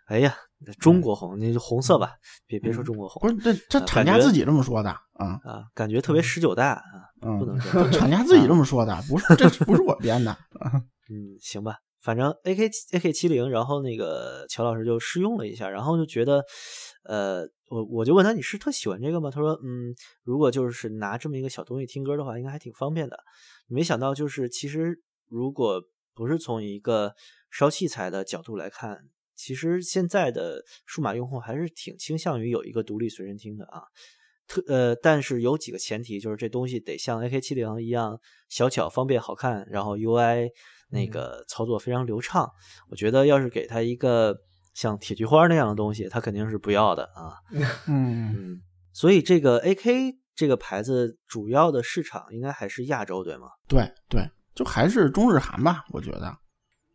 哎呀，中国红，那就红色吧，别别说中国红不是，这这呃厂家自己这么说的啊，啊，感觉特别十九代啊，嗯，不能这样。厂家自己这么说的，不是，这不是我编的。嗯，行吧，反正 A K A K 七零，然后那个乔老师就试用了一下，然后就觉得，呃，我我就问他你是特喜欢这个吗？他说，嗯，如果就是拿这么一个小东西听歌的话，应该还挺方便的。没想到就是其实如果不是从一个烧器材的角度来看，其实现在的数码用户还是挺倾向于有一个独立随身听的啊。特呃，但是有几个前提，就是这东西得像 AK 七零一样小巧、方便、好看，然后 UI 那个操作非常流畅。我觉得要是给它一个像铁菊花那样的东西，他肯定是不要的啊。嗯，嗯，所以这个 AK 这个牌子主要的市场应该还是亚洲，对吗？对对，就还是中日韩吧，我觉得。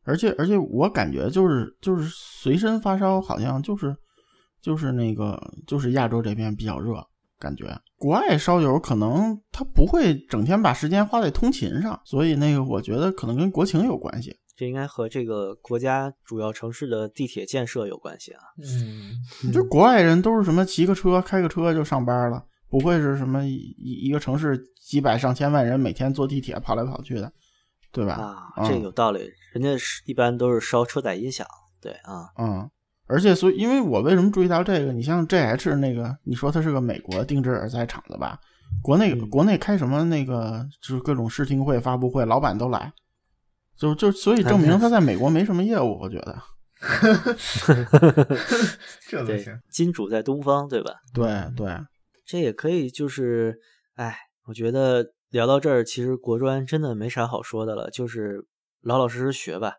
而且而且我感觉就是就是随身发烧，好像就是就是那个就是亚洲这边比较热，感觉国外烧友可能他不会整天把时间花在通勤上，所以那个我觉得可能跟国情有关系。这应该和这个国家主要城市的地铁建设有关系啊。嗯，就国外人都是什么骑个车、开个车就上班了，不会是什么一一个城市几百上千万人每天坐地铁跑来跑去的，对吧？啊，这嗯有道理。人家是一般都是烧车载音响，对啊，嗯，而且所以，因为我为什么注意到这个？你像 JH 那个，你说它是个美国定制耳塞厂子吧？国内、嗯国内开什么那个就是各种试听会、发布会，老板都来，就就所以证明他在美国没什么业务，我觉得。对 这都行。，金主在东方，对吧？对对，这也可以，就是，哎，我觉得聊到这儿，其实国专真的没啥好说的了，就是老老实实学吧。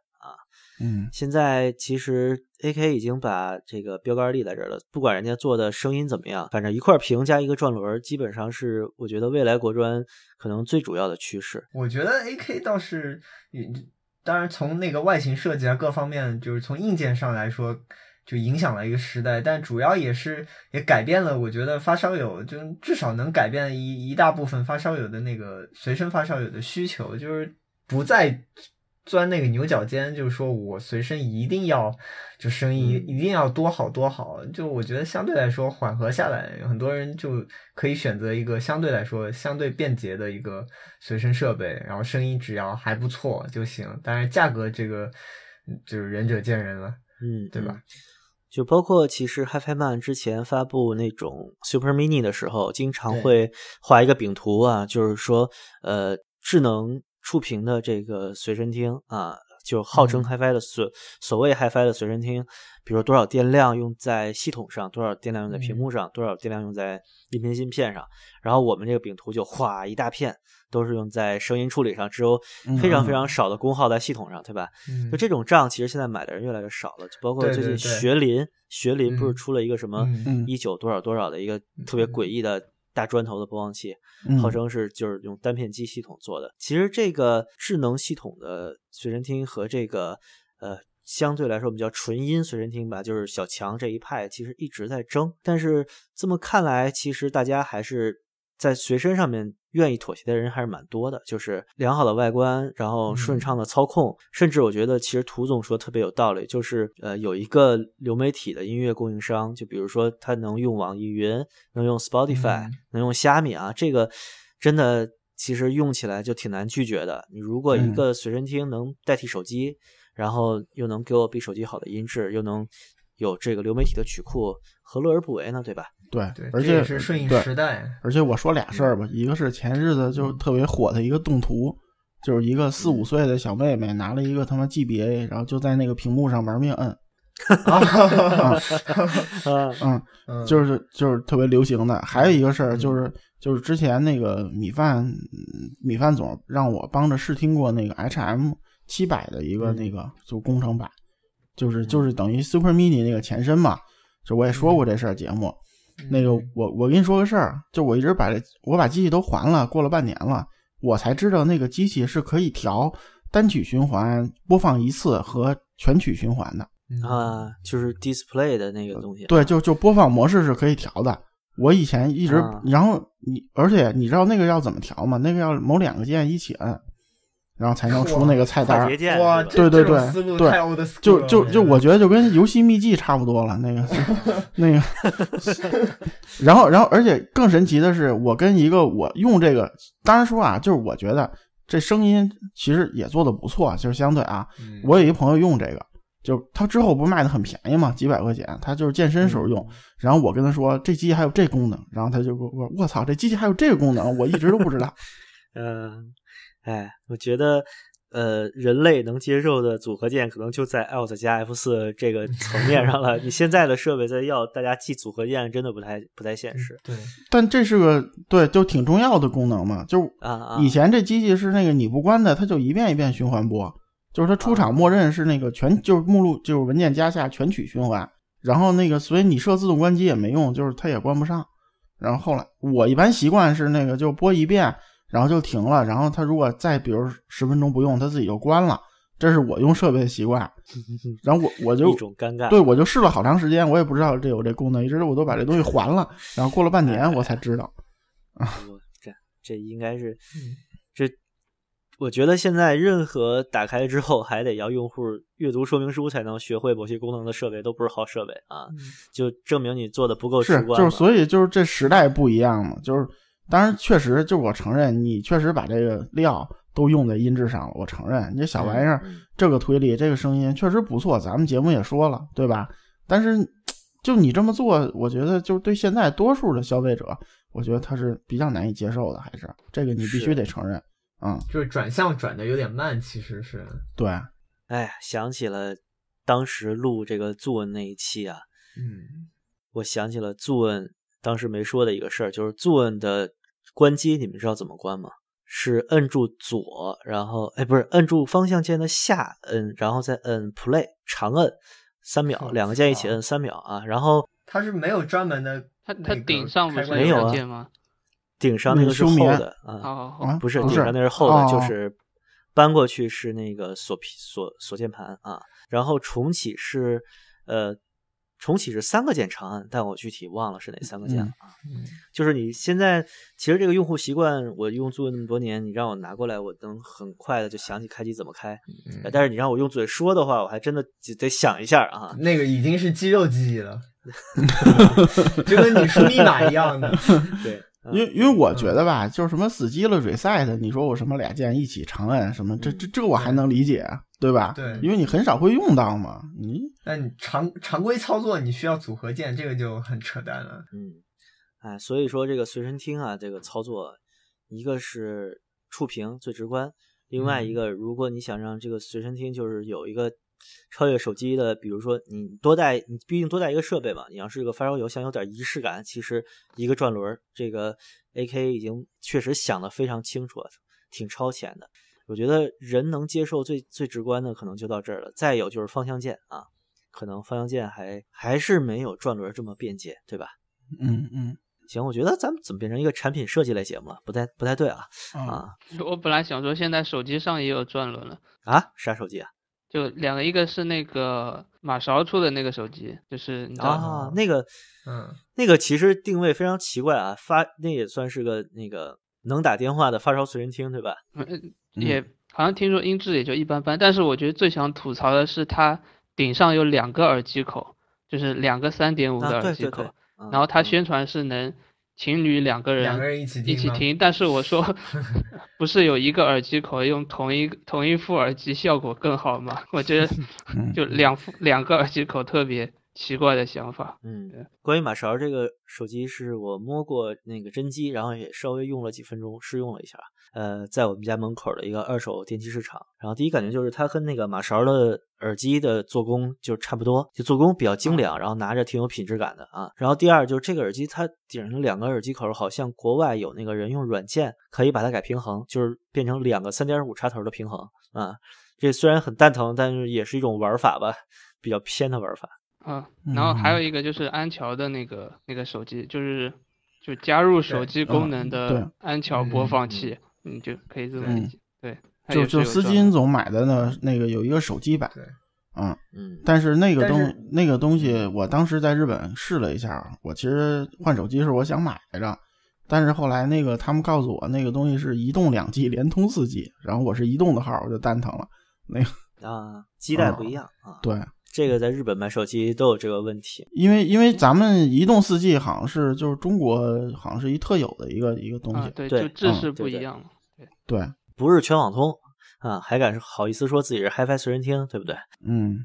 啊，嗯现在其实 AK 已经把这个标杆立在这儿了，不管人家做的声音怎么样，反正一块屏加一个转轮，基本上是我觉得未来国专可能最主要的趋势。我觉得 AK 倒是，嗯当然从那个外形设计啊各方面，就是从硬件上来说，就影响了一个时代，但主要也是也改变了，我觉得发烧友就至少能改变一一大部分发烧友的那个随身发烧友的需求，就是不再钻那个牛角尖，就是说我随身一定要就声音嗯一定要多好多好，就我觉得相对来说缓和下来，很多人就可以选择一个相对来说相对便捷的一个随身设备，然后声音只要还不错就行。当然价格这个嗯就是仁者见仁了，嗯，对吧嗯？就包括其实 HiFi Man 之前发布那种 Super Mini 的时候，经常会画一个饼图啊，就是说呃智能触屏的这个随身听啊，就号称嗯。HiFi 的所、所谓 HiFi 的随身听，比如说多少电量用在系统上，多少电量用在屏幕上，多少电量用在音频芯片上，然后我们这个饼图就哗一大片，都是用在声音处理上，只有非常非常少的功耗在系统上，对吧？嗯就这种账，其实现在买的人越来越少了。就包括最近对对对。学林，学林不是嗯出了一个什么一九多少多少的一个特别嗯。诡异的大砖头的播放器，嗯号称是就是用单片机系统做的。其实这个智能系统的随身听和这个呃。相对来说，我们叫纯音随身听吧，就是小强这一派，其实一直在争。但是这么看来，其实大家还是在随身上面愿意妥协的人还是蛮多的，就是良好的外观，然后顺畅的操控，甚至我觉得其实涂总说特别有道理，就是呃有一个流媒体的音乐供应商，就比如说他能用网易云，能用 Spotify，、嗯能用虾米啊，这个真的其实用起来就挺难拒绝的。你如果一嗯个随身听能代替手机，然后又能给我比手机好的音质，又能有这个流媒体的曲库，何乐而不为呢？对吧？对对，，而且也是顺应对时代。而且我说俩事儿吧，一个是前日子就特别火的一个动图，就是一个四五岁的小妹妹拿了一个他妈 GBA，然后就在那个屏幕上玩命摁，啊，嗯，嗯，就是就是特别流行的。还有一个事儿就是就是之前那个米饭嗯米饭总让我帮着试听过那个 HM 七百的一个嗯那个就工程版，就是就是等于 Super Mini 那个前身嘛。就我也说过这事儿节目，那个我我跟你说个事儿，就我一直把这我把机器都还了，过了半年了，我才知道那个机器是可以调单曲循环播放一次和全曲循环的。嗯啊，就是 display 的那个东西。对，就就播放模式是可以调的。我以前一直，啊然后你，而且你知道那个要怎么调吗？那个要某两个键一起摁，然后才能出那个菜单儿。对对对思路对就就就我觉觉得就跟游戏秘籍差不多了，那个 那个，然后然后而且更神奇的是，我跟一个我用这个，当然说啊，就是我觉得这声音其实也做的不错，就是相对啊，嗯我有一朋友用这个，就他之后不是卖的很便宜嘛，几百块钱，他就是健身时候用。然后我跟他说这机器还有这功能，然后他就给我说我操，这机器还有这个功能，我一直都不知道。嗯，哎，我觉得，呃，人类能接受的组合键可能就在 Alt 加 F 四这个 层面上了。你现在的设备再要大家记组合键，真的不太不太现实对，但这是个对，就挺重要的功能嘛，就！以前这机器是那个你不关的，它就一遍一遍循环播，就是它出厂默认是那个全就是目录就是文件夹下全曲循环，然后那个所以你设自动关机也没用，就是它也关不上。然后后来我一般习惯是那个就播一遍，然后就停了，然后它如果再比如十分钟不用，它自己就关了，这是我用设备的习惯。然后我我就一种尴尬。对我就试了好长时间，我也不知道这有这功能，一直我都把这东西还了，然后过了半年我才知道。啊 这这应该是嗯这，我觉得现在任何打开之后还得要用户阅读说明书才能学会某些功能的设备都不是好设备啊，就证明你做的不够直是，观嘛。就是所以就是这时代不一样嘛，就是当然确实就我承认你确实把这个料都用在音质上了，我承认你这小玩意儿、嗯。这个推理这个声音确实不错，咱们节目也说了对吧？但是就你这么做，我觉得就是对现在多数的消费者，我觉得他是比较难以接受的，还是这个你必须得承认，嗯，就是转向转的有点慢，其实是，对，哎，想起了当时录这个 Zoom 那一期啊，嗯，我想起了 Zoom 当时没说的一个事儿，就是 Zoom 的关机，你们知道怎么关吗？是摁住左，然后哎，不是摁住方向键的下摁，然后再摁 Play 长摁三秒，两个键一起摁三秒啊，然后它是没有专门的它它顶上没有？顶上那个是厚的啊，哦，啊，不是不是顶上那是厚的，就哦是搬过去是那个锁皮锁锁键盘啊，然后重启是呃重启是三个键长按，但我具体忘了是哪三个键了啊。嗯就是你现在其实这个用户习惯，我用做那么多年，你让我拿过来，我能很快的就想起开机怎么开。但是你让我用嘴说的话，我还真的得得想一下啊。那个已经是肌肉记忆了，就跟你输密码一样的。对，嗯因为因为我觉得吧，就是什么死机了 reset，你说我什么俩键一起长按什么，这这这我还能理解，对吧？对因为你很少会用到嘛。你那你常常规操作你需要组合键，这个就很扯淡了。嗯，哎，所以说这个随身听啊，这个操作，一个是触屏最直观，另外一个，如果你想让这个随身听就是有一个超越手机的，比如说你多带，你毕竟多带一个设备嘛，你要是个发烧友，想有点仪式感，其实一个转轮儿，这个 AK 已经确实想得非常清楚了，挺超前的。我觉得人能接受最最直观的可能就到这儿了，再有就是方向键啊，可能方向键还还是没有转轮儿这么便捷，对吧？嗯嗯行，我觉得咱们怎么变成一个产品设计类节目了？不太不太对啊啊啊我本来想说现在手机上也有转轮了，啊！啥手机啊？就两个，一个是那个马勺出的那个手机，就是你知道啊，那个嗯，那个其实定位非常奇怪啊，发那也算是个那个能打电话的发烧随身听，对吧？嗯也好像听说音质也就一般般，但是我觉得最想吐槽的是它顶上有两个耳机口，就是两个三点五的啊，耳机口，对对对。嗯然后它嗯宣传是能情侣两个人两个人一起一起听，但是我说 不是有一个耳机口用同一同一副耳机效果更好吗？我觉得嗯就两副两个耳机口特别奇怪的想法。嗯，关于马勺这个手机，是我摸过那个真机，然后也稍微用了几分钟，试用了一下。呃，在我们家门口的一个二手电器市场，然后第一感觉就是它跟那个马勺的耳机的做工就差不多，就做工比较精良，然后拿着挺有品质感的啊。然后第二就是这个耳机它顶上两个耳机口，好像国外有那个人用软件可以把它改平衡，就是变成两个三点五插头的平衡啊。这虽然很蛋疼，但是也是一种玩法吧，比较偏的玩法。啊，然后还嗯有一个就是安桥的那个那个手机，就是就加入手机功能的安桥播嗯放器，你就可以这么嗯理解。对，它就是就司机有转的总买的呢，那个有一个手机版，对，嗯，嗯，但是那个东那个东西，我当时在日本试了一下，我其实换手机是我想买来着，但是后来那个他们告诉我，那个东西是移动两 G 联通四 G，然后我是移动的号，我就蛋疼了。那个啊，基带不一样啊。对，这个在日本买手机都有这个问题。因为因为咱们移动四 G 好像是就是中国好像是一特有的一个一个东西，啊，对，对就制嗯式不一样嘛。对，不是全网通啊，还敢好意思说自己是 HiFi 随身听，对不对？嗯，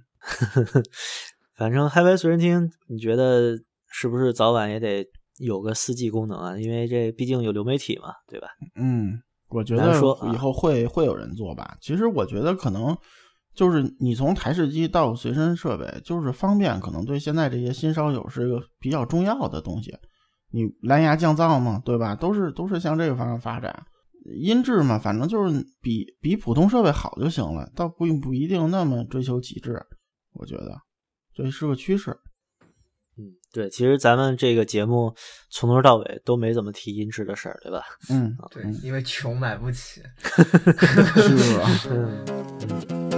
反正 HiFi 随身听，你觉得是不是早晚也得有个四 G 功能啊？因为这毕竟有流媒体嘛，对吧？嗯，我觉得说啊以后会、会有人做吧。其实我觉得可能就是你从台式机到随身设备，就是方便，可能对现在这些新烧友是一个比较重要的东西。你蓝牙降噪嘛，对吧？都是都是向这个方向发展。音质嘛，反正就是比比普通设备好就行了，倒不不一定那么追求极致。我觉得这是个趋势。嗯，对，其实咱们这个节目从头到尾都没怎么提音质的事儿，对吧？嗯，对嗯，因为穷买不起。是啊。嗯。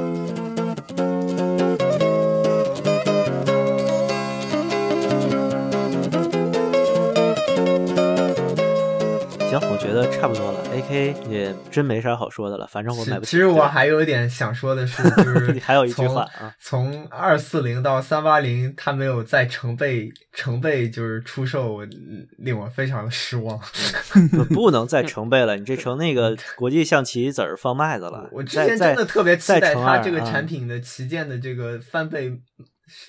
行，我觉得差不多了。AK 也真没啥好说的了，反正我买不起。其实我还有一点想说的是，就是你还有一句话啊从二四零到三八零，它没有再成倍成倍就是出售，我令我非常的失望。不 不能再成倍了，你这成那个国际象棋子儿放麦子了。我之前真的特别期待它这个产品的旗舰的这个翻倍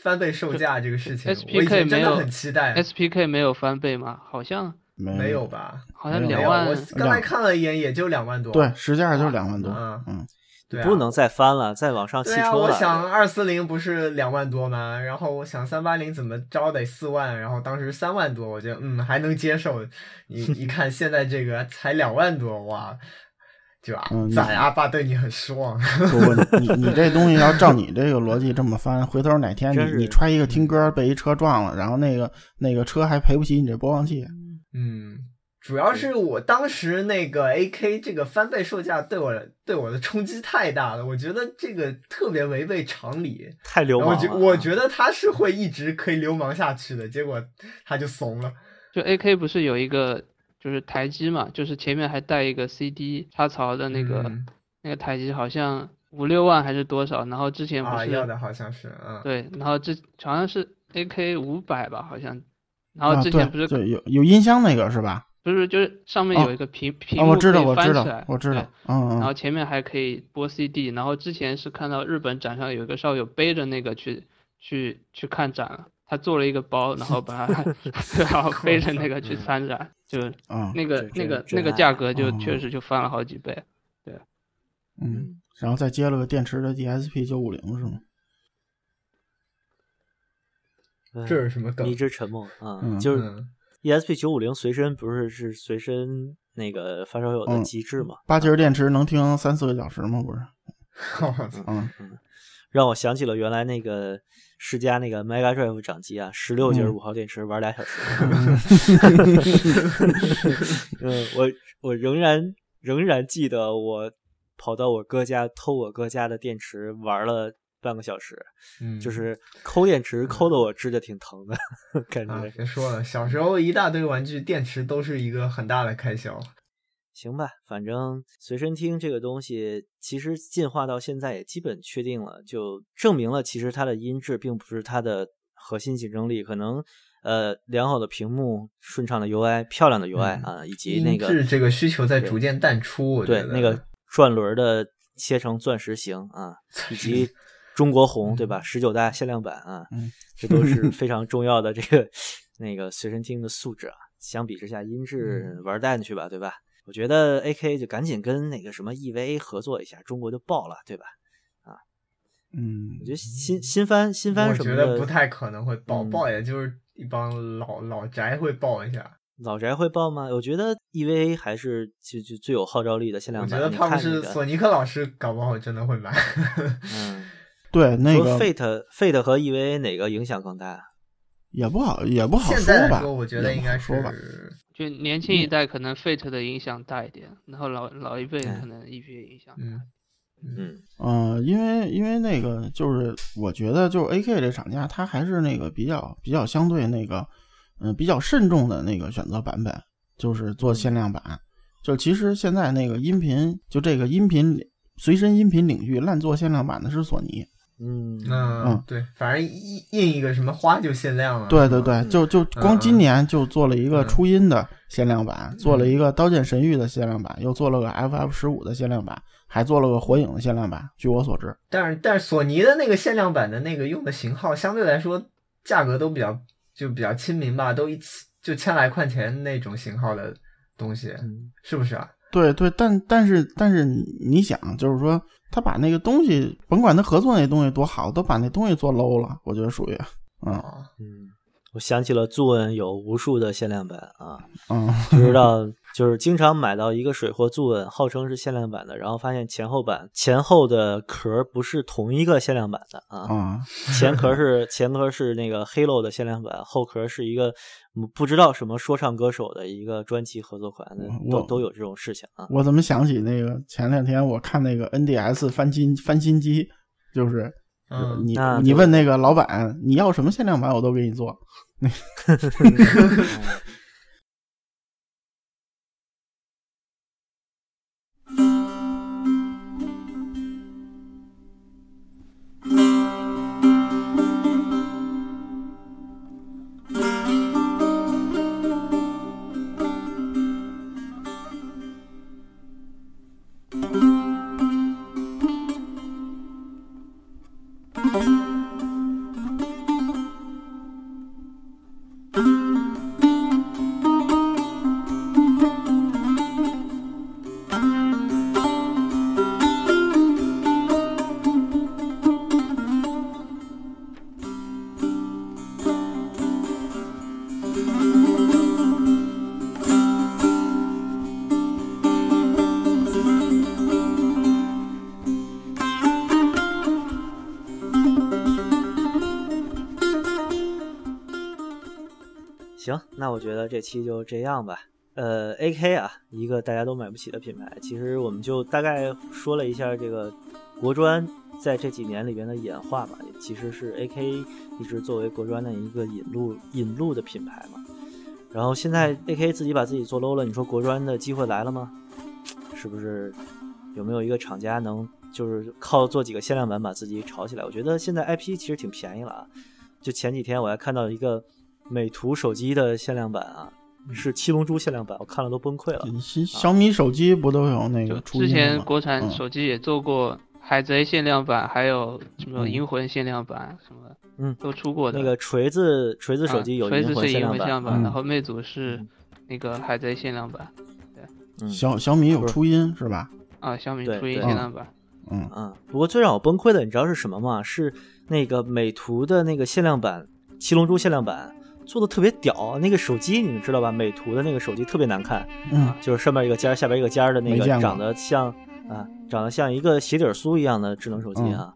翻倍售价这个事情，SPK 我以前真的没有很期待。SPK 没有翻倍吗？好像没没有吧？好像两万我刚才看了一眼，也就两万多。对，实际上就是两万多。嗯嗯，对啊，不能再翻了，再往上汽对啊，车了。我想二四零不是两万多吗？然后我想三八零怎么着得四万，然后当时三万多，我觉得嗯还能接受。你一看现在这个才两万多，哇，就啊嗯，崽阿爸对你很失望。不不，你你这东西要照你这个逻辑这么翻，回头哪天你你揣一个听歌被一车撞了，然后那个那个车还赔不起你这播放器。嗯，主要是我当时那个 AK 这个翻倍售价对我对我的冲击太大了，我觉得这个特别违背常理。太流我觉氓了。我觉得他是会一直可以流氓下去的，结果他就怂了。就 AK 不是有一个就是台机嘛，就是前面还带一个 CD 插槽的那个、嗯那个台机，好像五六万还是多少？然后之前不啊，是、要的好像是嗯。对，然后这好像是 AK 五百吧，好像，然后啊，之前不是、对，就有有音箱那个是吧？不是就是上面哦有一个屏、屏啊，幕我知道，我知道翻起来，我知道对。嗯然后嗯，前面还可以播 CD，然后之前是看到日本展上有一个少友背着那个去去去看展了，他做了一个包，然后把它 然后背着那个去参展，就啊，那个这那个那个价格就哦确实就翻了好几倍。对嗯，然后再接了个电池的 DSP 九五零是吗？嗯这是什么梗迷之沉默啊，嗯就是嗯 ESP 九五零随身不是是随身那个发烧友的嗯极致嘛？八节电池能听三四个小时吗？不是？我操嗯，让我想起了原来那个世嘉那个 Mega Drive 掌机啊，十六节嗯五号电池玩俩小时。嗯，我我仍然仍然记得我跑到我哥家偷我哥家的电池玩了半个小时，嗯，就是抠电池抠的我指甲挺疼的，感啊觉，。别说了，小时候一大堆玩具，电池都是一个很大的开销。行吧，反正随身听这个东西，其实进化到现在也基本确定了，就证明了其实它的音质并不是它的核心竞争力，可能呃良好的屏幕、顺畅的 UI、漂亮的 UI 嗯啊，以及那个音质这个需求在逐渐淡出，对那个转轮的切成钻石形啊，以 及中国红对吧？十九大限量版啊，嗯这都是 非常重要的这个那个随身听的素质啊。相比之下，音质玩蛋去吧，对吧？我觉得 AK 就赶紧跟那个什么 EVA 合作一下，中国就爆了，对吧？啊嗯我觉得新新番新番什么的，觉得不太可能会爆，嗯爆也就是一帮老老宅会爆一下。老宅会爆吗？我觉得 EVA 还是就就最有号召力的限量版。我觉得他们是索尼克老师，搞不好真的会买。嗯，对，那个 Fate Fate 和 EVA 哪个影响更大？也不好，也不好现在来吧？说，我觉得应该说吧。是就年轻一代可能 Fate 的影响大一点，然后老老一辈嗯可能 EVA 影响。嗯嗯嗯，因为因为那个就是我觉得就是 AK 这厂家，它还是那个比较比较相对那个嗯比较慎重的那个选择版本。就是做限量版。就其实现在那个音频，就这个音频随身音频领域滥做限量版的是索尼。嗯嗯嗯，对，反正印印一个什么花就限量了。对对对，就就光今年就做了一个嗯初音的限量版，做了一个《刀剑神域》的限量版，又做了个 FF 十五的限量版，还做了个火影的限量版。据我所知，但是但是索尼的那个限量版的那个用的型号相对来说价格都比较就比较亲民吧，都一次就千来块钱那种型号的东西，嗯是不是啊？对对，但但是但是你你想，就是说他把那个东西，甭管他合作那东西多好，都把那东西做 low 了，我觉得属于，嗯啊，嗯，我想起了 Zune 有无数的限量版啊，嗯，不知道就是经常买到一个水货 Zune，号称是限量版的，然后发现前后版前后的壳不是同一个限量版的啊，啊，前壳是前壳是那个 Halo 的限量版，后壳是一个嗯不知道什么说唱歌手的一个专辑合作款的，都都有这种事情啊。我怎么想起那个前两天我看那个 NDS 翻新翻新机，就是嗯你你问那个老板你要什么限量版，我都给你做。行，那我觉得这期就这样吧。呃，AK 啊，一个大家都买不起的品牌，其实我们就大概说了一下这个国专在这几年里边的演化吧，其实是 AK 一直作为国专的一个引路引路的品牌嘛。然后现在 AK 自己把自己做 low 了，你说国专的机会来了吗？是不是有没有一个厂家能就是靠做几个限量版把自己炒起来？我觉得现在 IP 其实挺便宜了啊。就前几天我还看到一个美图手机的限量版啊，是七龙珠限量版，我看了都崩溃了。小米手机不都有那个初音之前国产嗯。手机也做过海贼限量版，还有什么嗯。银魂限量版，什么嗯都出过的。那个锤子锤子手机有啊锤子是银银魂限量版，然后魅族是嗯。那个海贼限量版对小小米有初音是吧？啊，小米初音限量版。嗯。嗯，不过最让我崩溃的，你知道是什么吗？是那个美图的那个限量版七龙珠限量版做的特别屌，那个手机你们知道吧？美图的那个手机特别难看，嗯就是上面一个尖儿，下边一个尖儿的那个，长得像啊，长得像一个鞋底酥一样的智能手机嗯啊。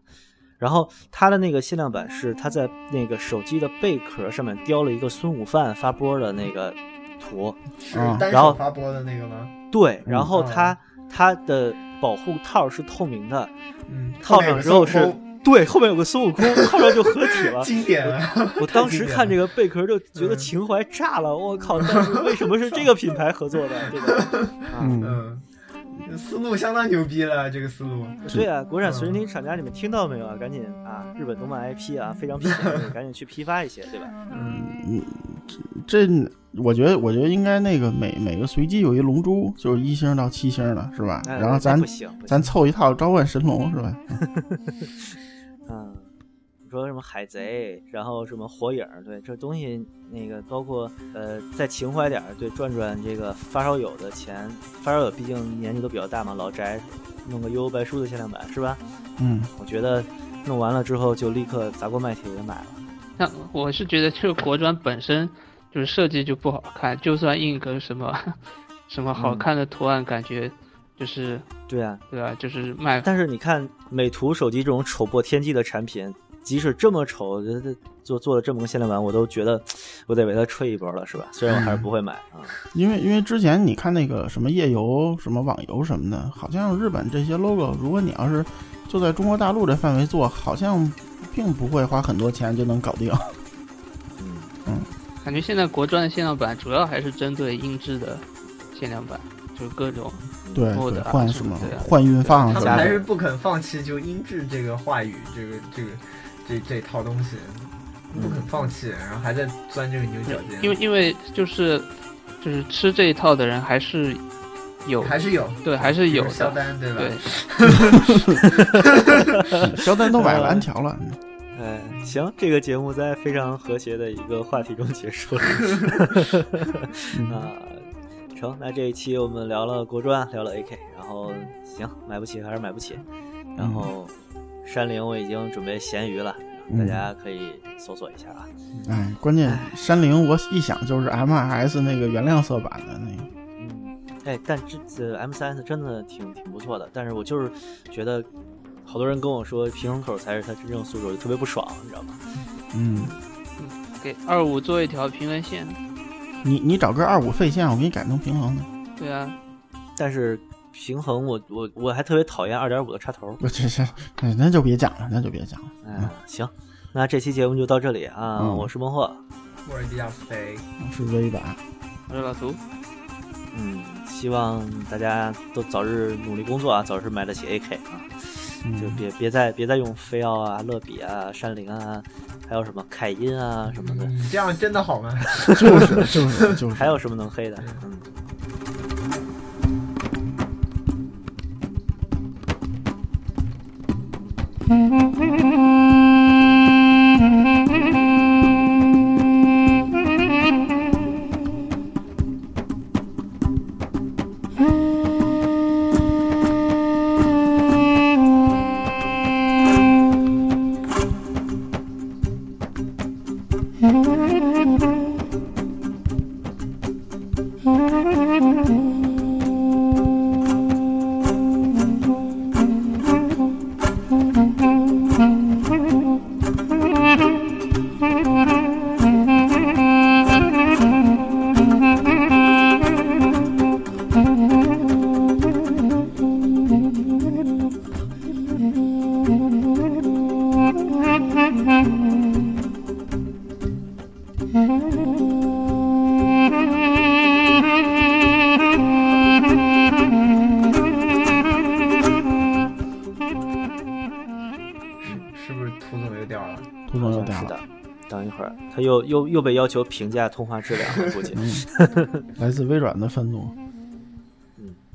然后它的那个限量版是它在那个手机的贝壳上面雕了一个孙悟饭发波的那个图，是然后手发波的那个吗？对，然后嗯它它的保护套是透明的，嗯，套上之后是对，后面有个孙悟空，后面就合体了。经典啊！我当时看这个，贝壳就觉得嗯情怀炸了，我靠！但是为什么是这个品牌合作的？这个，啊，嗯，嗯，思路相当牛逼了，这个思路。对啊，国产随身嗯听厂家，你们听到没有啊？赶紧啊，日本动漫 IP 啊，非常便宜，赶紧去批发一些，对吧？嗯，这我觉得我觉得应该那个每每个随机有一龙珠，就是一星到七星的是吧？哎然后咱咱凑一套召唤神龙是吧？说什么海贼，然后什么火影，对，这东西那个包括呃再情怀点儿，对，赚赚这个发烧友的钱，发烧友毕竟年纪都比较大嘛，老宅弄个悠悠白书的限量版是吧？嗯我觉得弄完了之后就立刻砸锅卖铁给买了。那我是觉得这个国专本身就是设计就不好看，就算印个什么 什么好嗯看的图案，感觉就是对啊，对啊？就是卖但是你看美图手机这种丑破天际的产品，即使这么丑，这这做做了这么个限量版，我都觉得我得为它吹一波了，是吧？虽然我还是不会买啊。因为因为之前你看那个什么夜游、什么网游什么的，好像日本这些 logo，如果你要是就在中国大陆这范围做，好像并不会花很多钱就能搞定。嗯 嗯，感觉现在国专的限量版主要还是针对音质的限量版，就是各种对换什么换运放什么，他们还是不肯放弃就音质这个话语，这个这个这这套东西，不肯放弃，然后还在钻这个牛角尖。因为因为就是就是吃这一套的人还是有还是有对还是有肖，丹对吧？对，肖丹都买蓝条了，哎，行，这个节目在非常和谐的一个话题中结束了。嗯啊，成，那这一期我们聊了国专，聊了 AK，然后行，买不起还是买不起。然后山灵我已经准备咸鱼了，大嗯家可以搜索一下啊。哎，关键山灵我一想就是 M S 那个原谅色版的那个，嗯，哎，但这这 M 3 S 真的挺挺不错的，但是我就是觉得好多人跟我说平衡口才是它真正诉求，就特别不爽，你知道吗？嗯，给二五做一条平衡线，你你找根二五废线，我给你改成平衡的，对啊，但是平衡我我我还特别讨厌二点五的插头。我 这这，哎，那就别讲了，那就别讲了，嗯，行，那这期节目就到这里啊，嗯我是孟获，我是迪亚斯飞，是微版，我是老图，嗯，希望大家都早日努力工作啊，早日买得起 AK 啊，就嗯，别别再别再用飞奥啊、乐比啊、山林啊，还有什么凯因啊什么的，你这样真的好吗？就是就是就是，还有什么能黑的？嗯。Mm-hmm. 又掉了？涂总又掉了，是的，等一会儿他又又又被要求评价通话质量了，估计。嗯，来自微软的愤怒，嗯，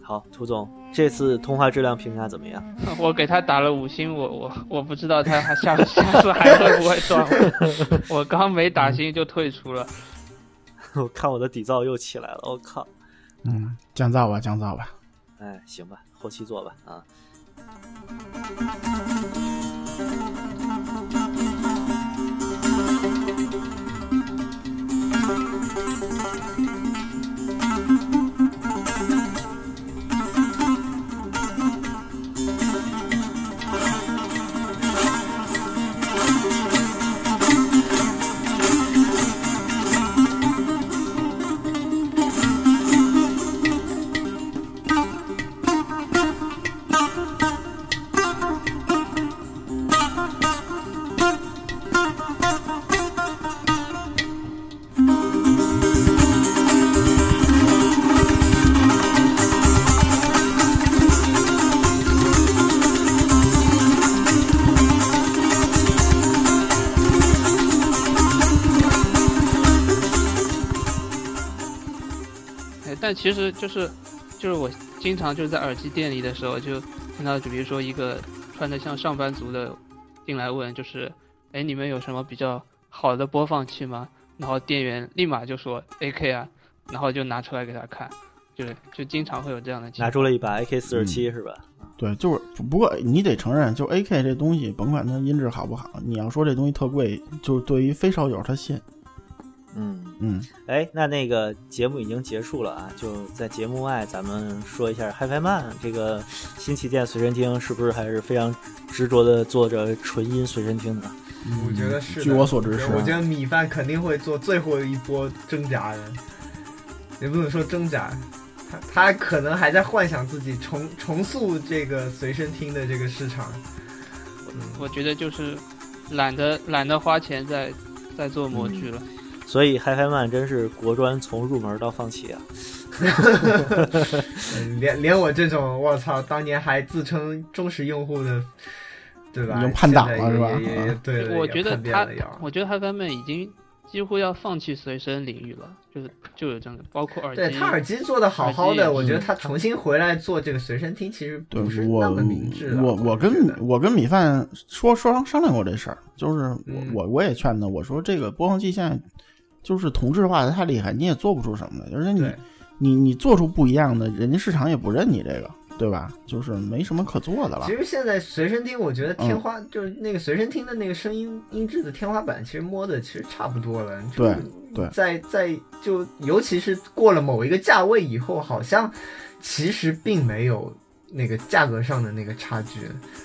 好，涂总，这次通话质量评价怎么样？我给他打了五星，我我我不知道他还下下次还会不会撞我，我刚没打星就退出了。我看我的底噪又起来了，我靠！嗯，降噪吧，降噪吧，哎，行吧，后期做吧啊。但其实就是就是我经常就是在耳机店里的时候，就听到就比如说一个穿的像上班族的进来问，就是哎你们有什么比较好的播放器吗？然后店员立马就说 AK 啊，然后就拿出来给他看，就是就经常会有这样的情况。拿出了一把 AK 四十七是吧？对，就是不过你得承认，就 AK 这东西，甭管它音质好不好，你要说这东西特贵，就对于非烧友他信，嗯，嗯，哎，那那个节目已经结束了啊，就在节目外咱们说一下 HiFi Man 这个新旗舰随身听是不是还是非常执着的做着纯音随身听的？我觉得是。据我所知是啊我觉得米饭肯定会做最后一波挣扎的，也不能说挣扎，他他可能还在幻想自己重重塑这个随身听的这个市场。我觉得就是懒得懒得花钱在在做模具了。所以 HiFi Man 真是国专从入门到放弃啊。嗯连连我这种我操，当年还自称忠实用户的，对吧？已经叛党了是吧对，我觉得他我觉得他根本已经几乎要放弃随身领域了，就是就有这样的，包括耳机。对他耳机做的好好的，我觉得嗯他重新回来做这个随身听，其实不是我那么明智的。我我跟我跟米饭说说商商量过这事儿，就是我、嗯我我也劝他，我说这个播放器现在就是同质化的太厉害，你也做不出什么来，而且你你你做出不一样的，人家市场也不认你这个，对吧？就是没什么可做的了其。实现在随身听，我觉得嗯天花、就是那个随身听的那个声音音质的天花板，其实摸的其实差不多了。就对对在在就尤其是过了某一个价位以后，好像其实并没有那个价格上的那个差距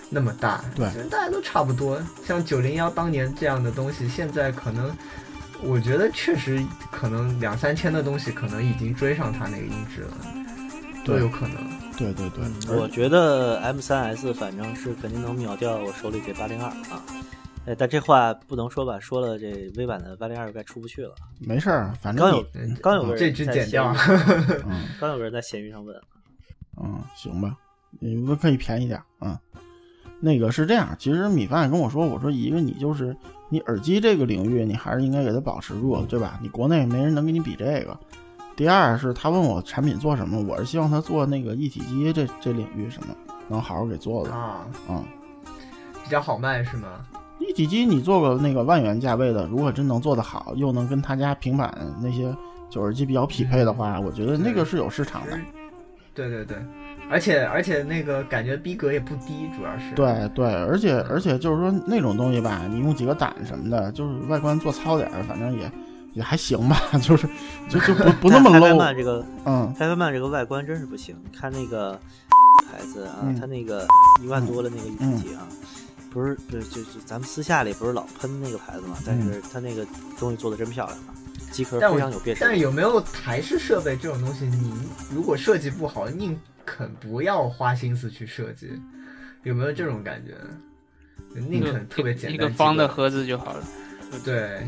那么大。对其实大家都差不多。像九零幺当年这样的东西，现在可能。我觉得确实可能两三千的东西，可能已经追上它那个音质了，都有可能。对对对，我觉得 M 三 S 反正是肯定能秒掉我手里这八零二啊。哎，但这话不能说吧，说了这微版的八零二该出不去了。没事儿，反正刚有刚有个人这只在剪掉 刚有个人在闲鱼上问，嗯，行吧，你们可以便宜点儿啊。那个是这样，其实米饭跟我说，我说一个你就是你耳机这个领域，你还是应该给它保持住，对吧？你国内没人能跟你比这个。第二是他问我产品做什么，我是希望他做那个一体机这这领域什么能好好给做的啊，嗯、比较好卖是吗？一体机你做个那个万元价位的，如果真能做得好，又能跟他家平板那些就耳机比较匹配的话，我觉得那个是有市场的。对对对，而且而且那个感觉逼格也不低，主要是。对对，而且而且就是说那种东西吧，你用几个胆什么的，就是外观做糙点儿，反正也也还行吧，就是就就不 不那么 low。曼这个嗯，Hi-Fi 曼这个外观真是不行，你看那个牌子啊，嗯它那个一万多的那个一体机啊，不是就就就咱们私下里不是老喷那个牌子嘛，但是它那个东西做的真漂亮啊，机壳但我非常有辨识。但是有没有台式设备这种东西，你如果设计不好，宁肯不要花心思去设计，有没有这种感觉？宁肯特别简单一个方的盒子就好了。对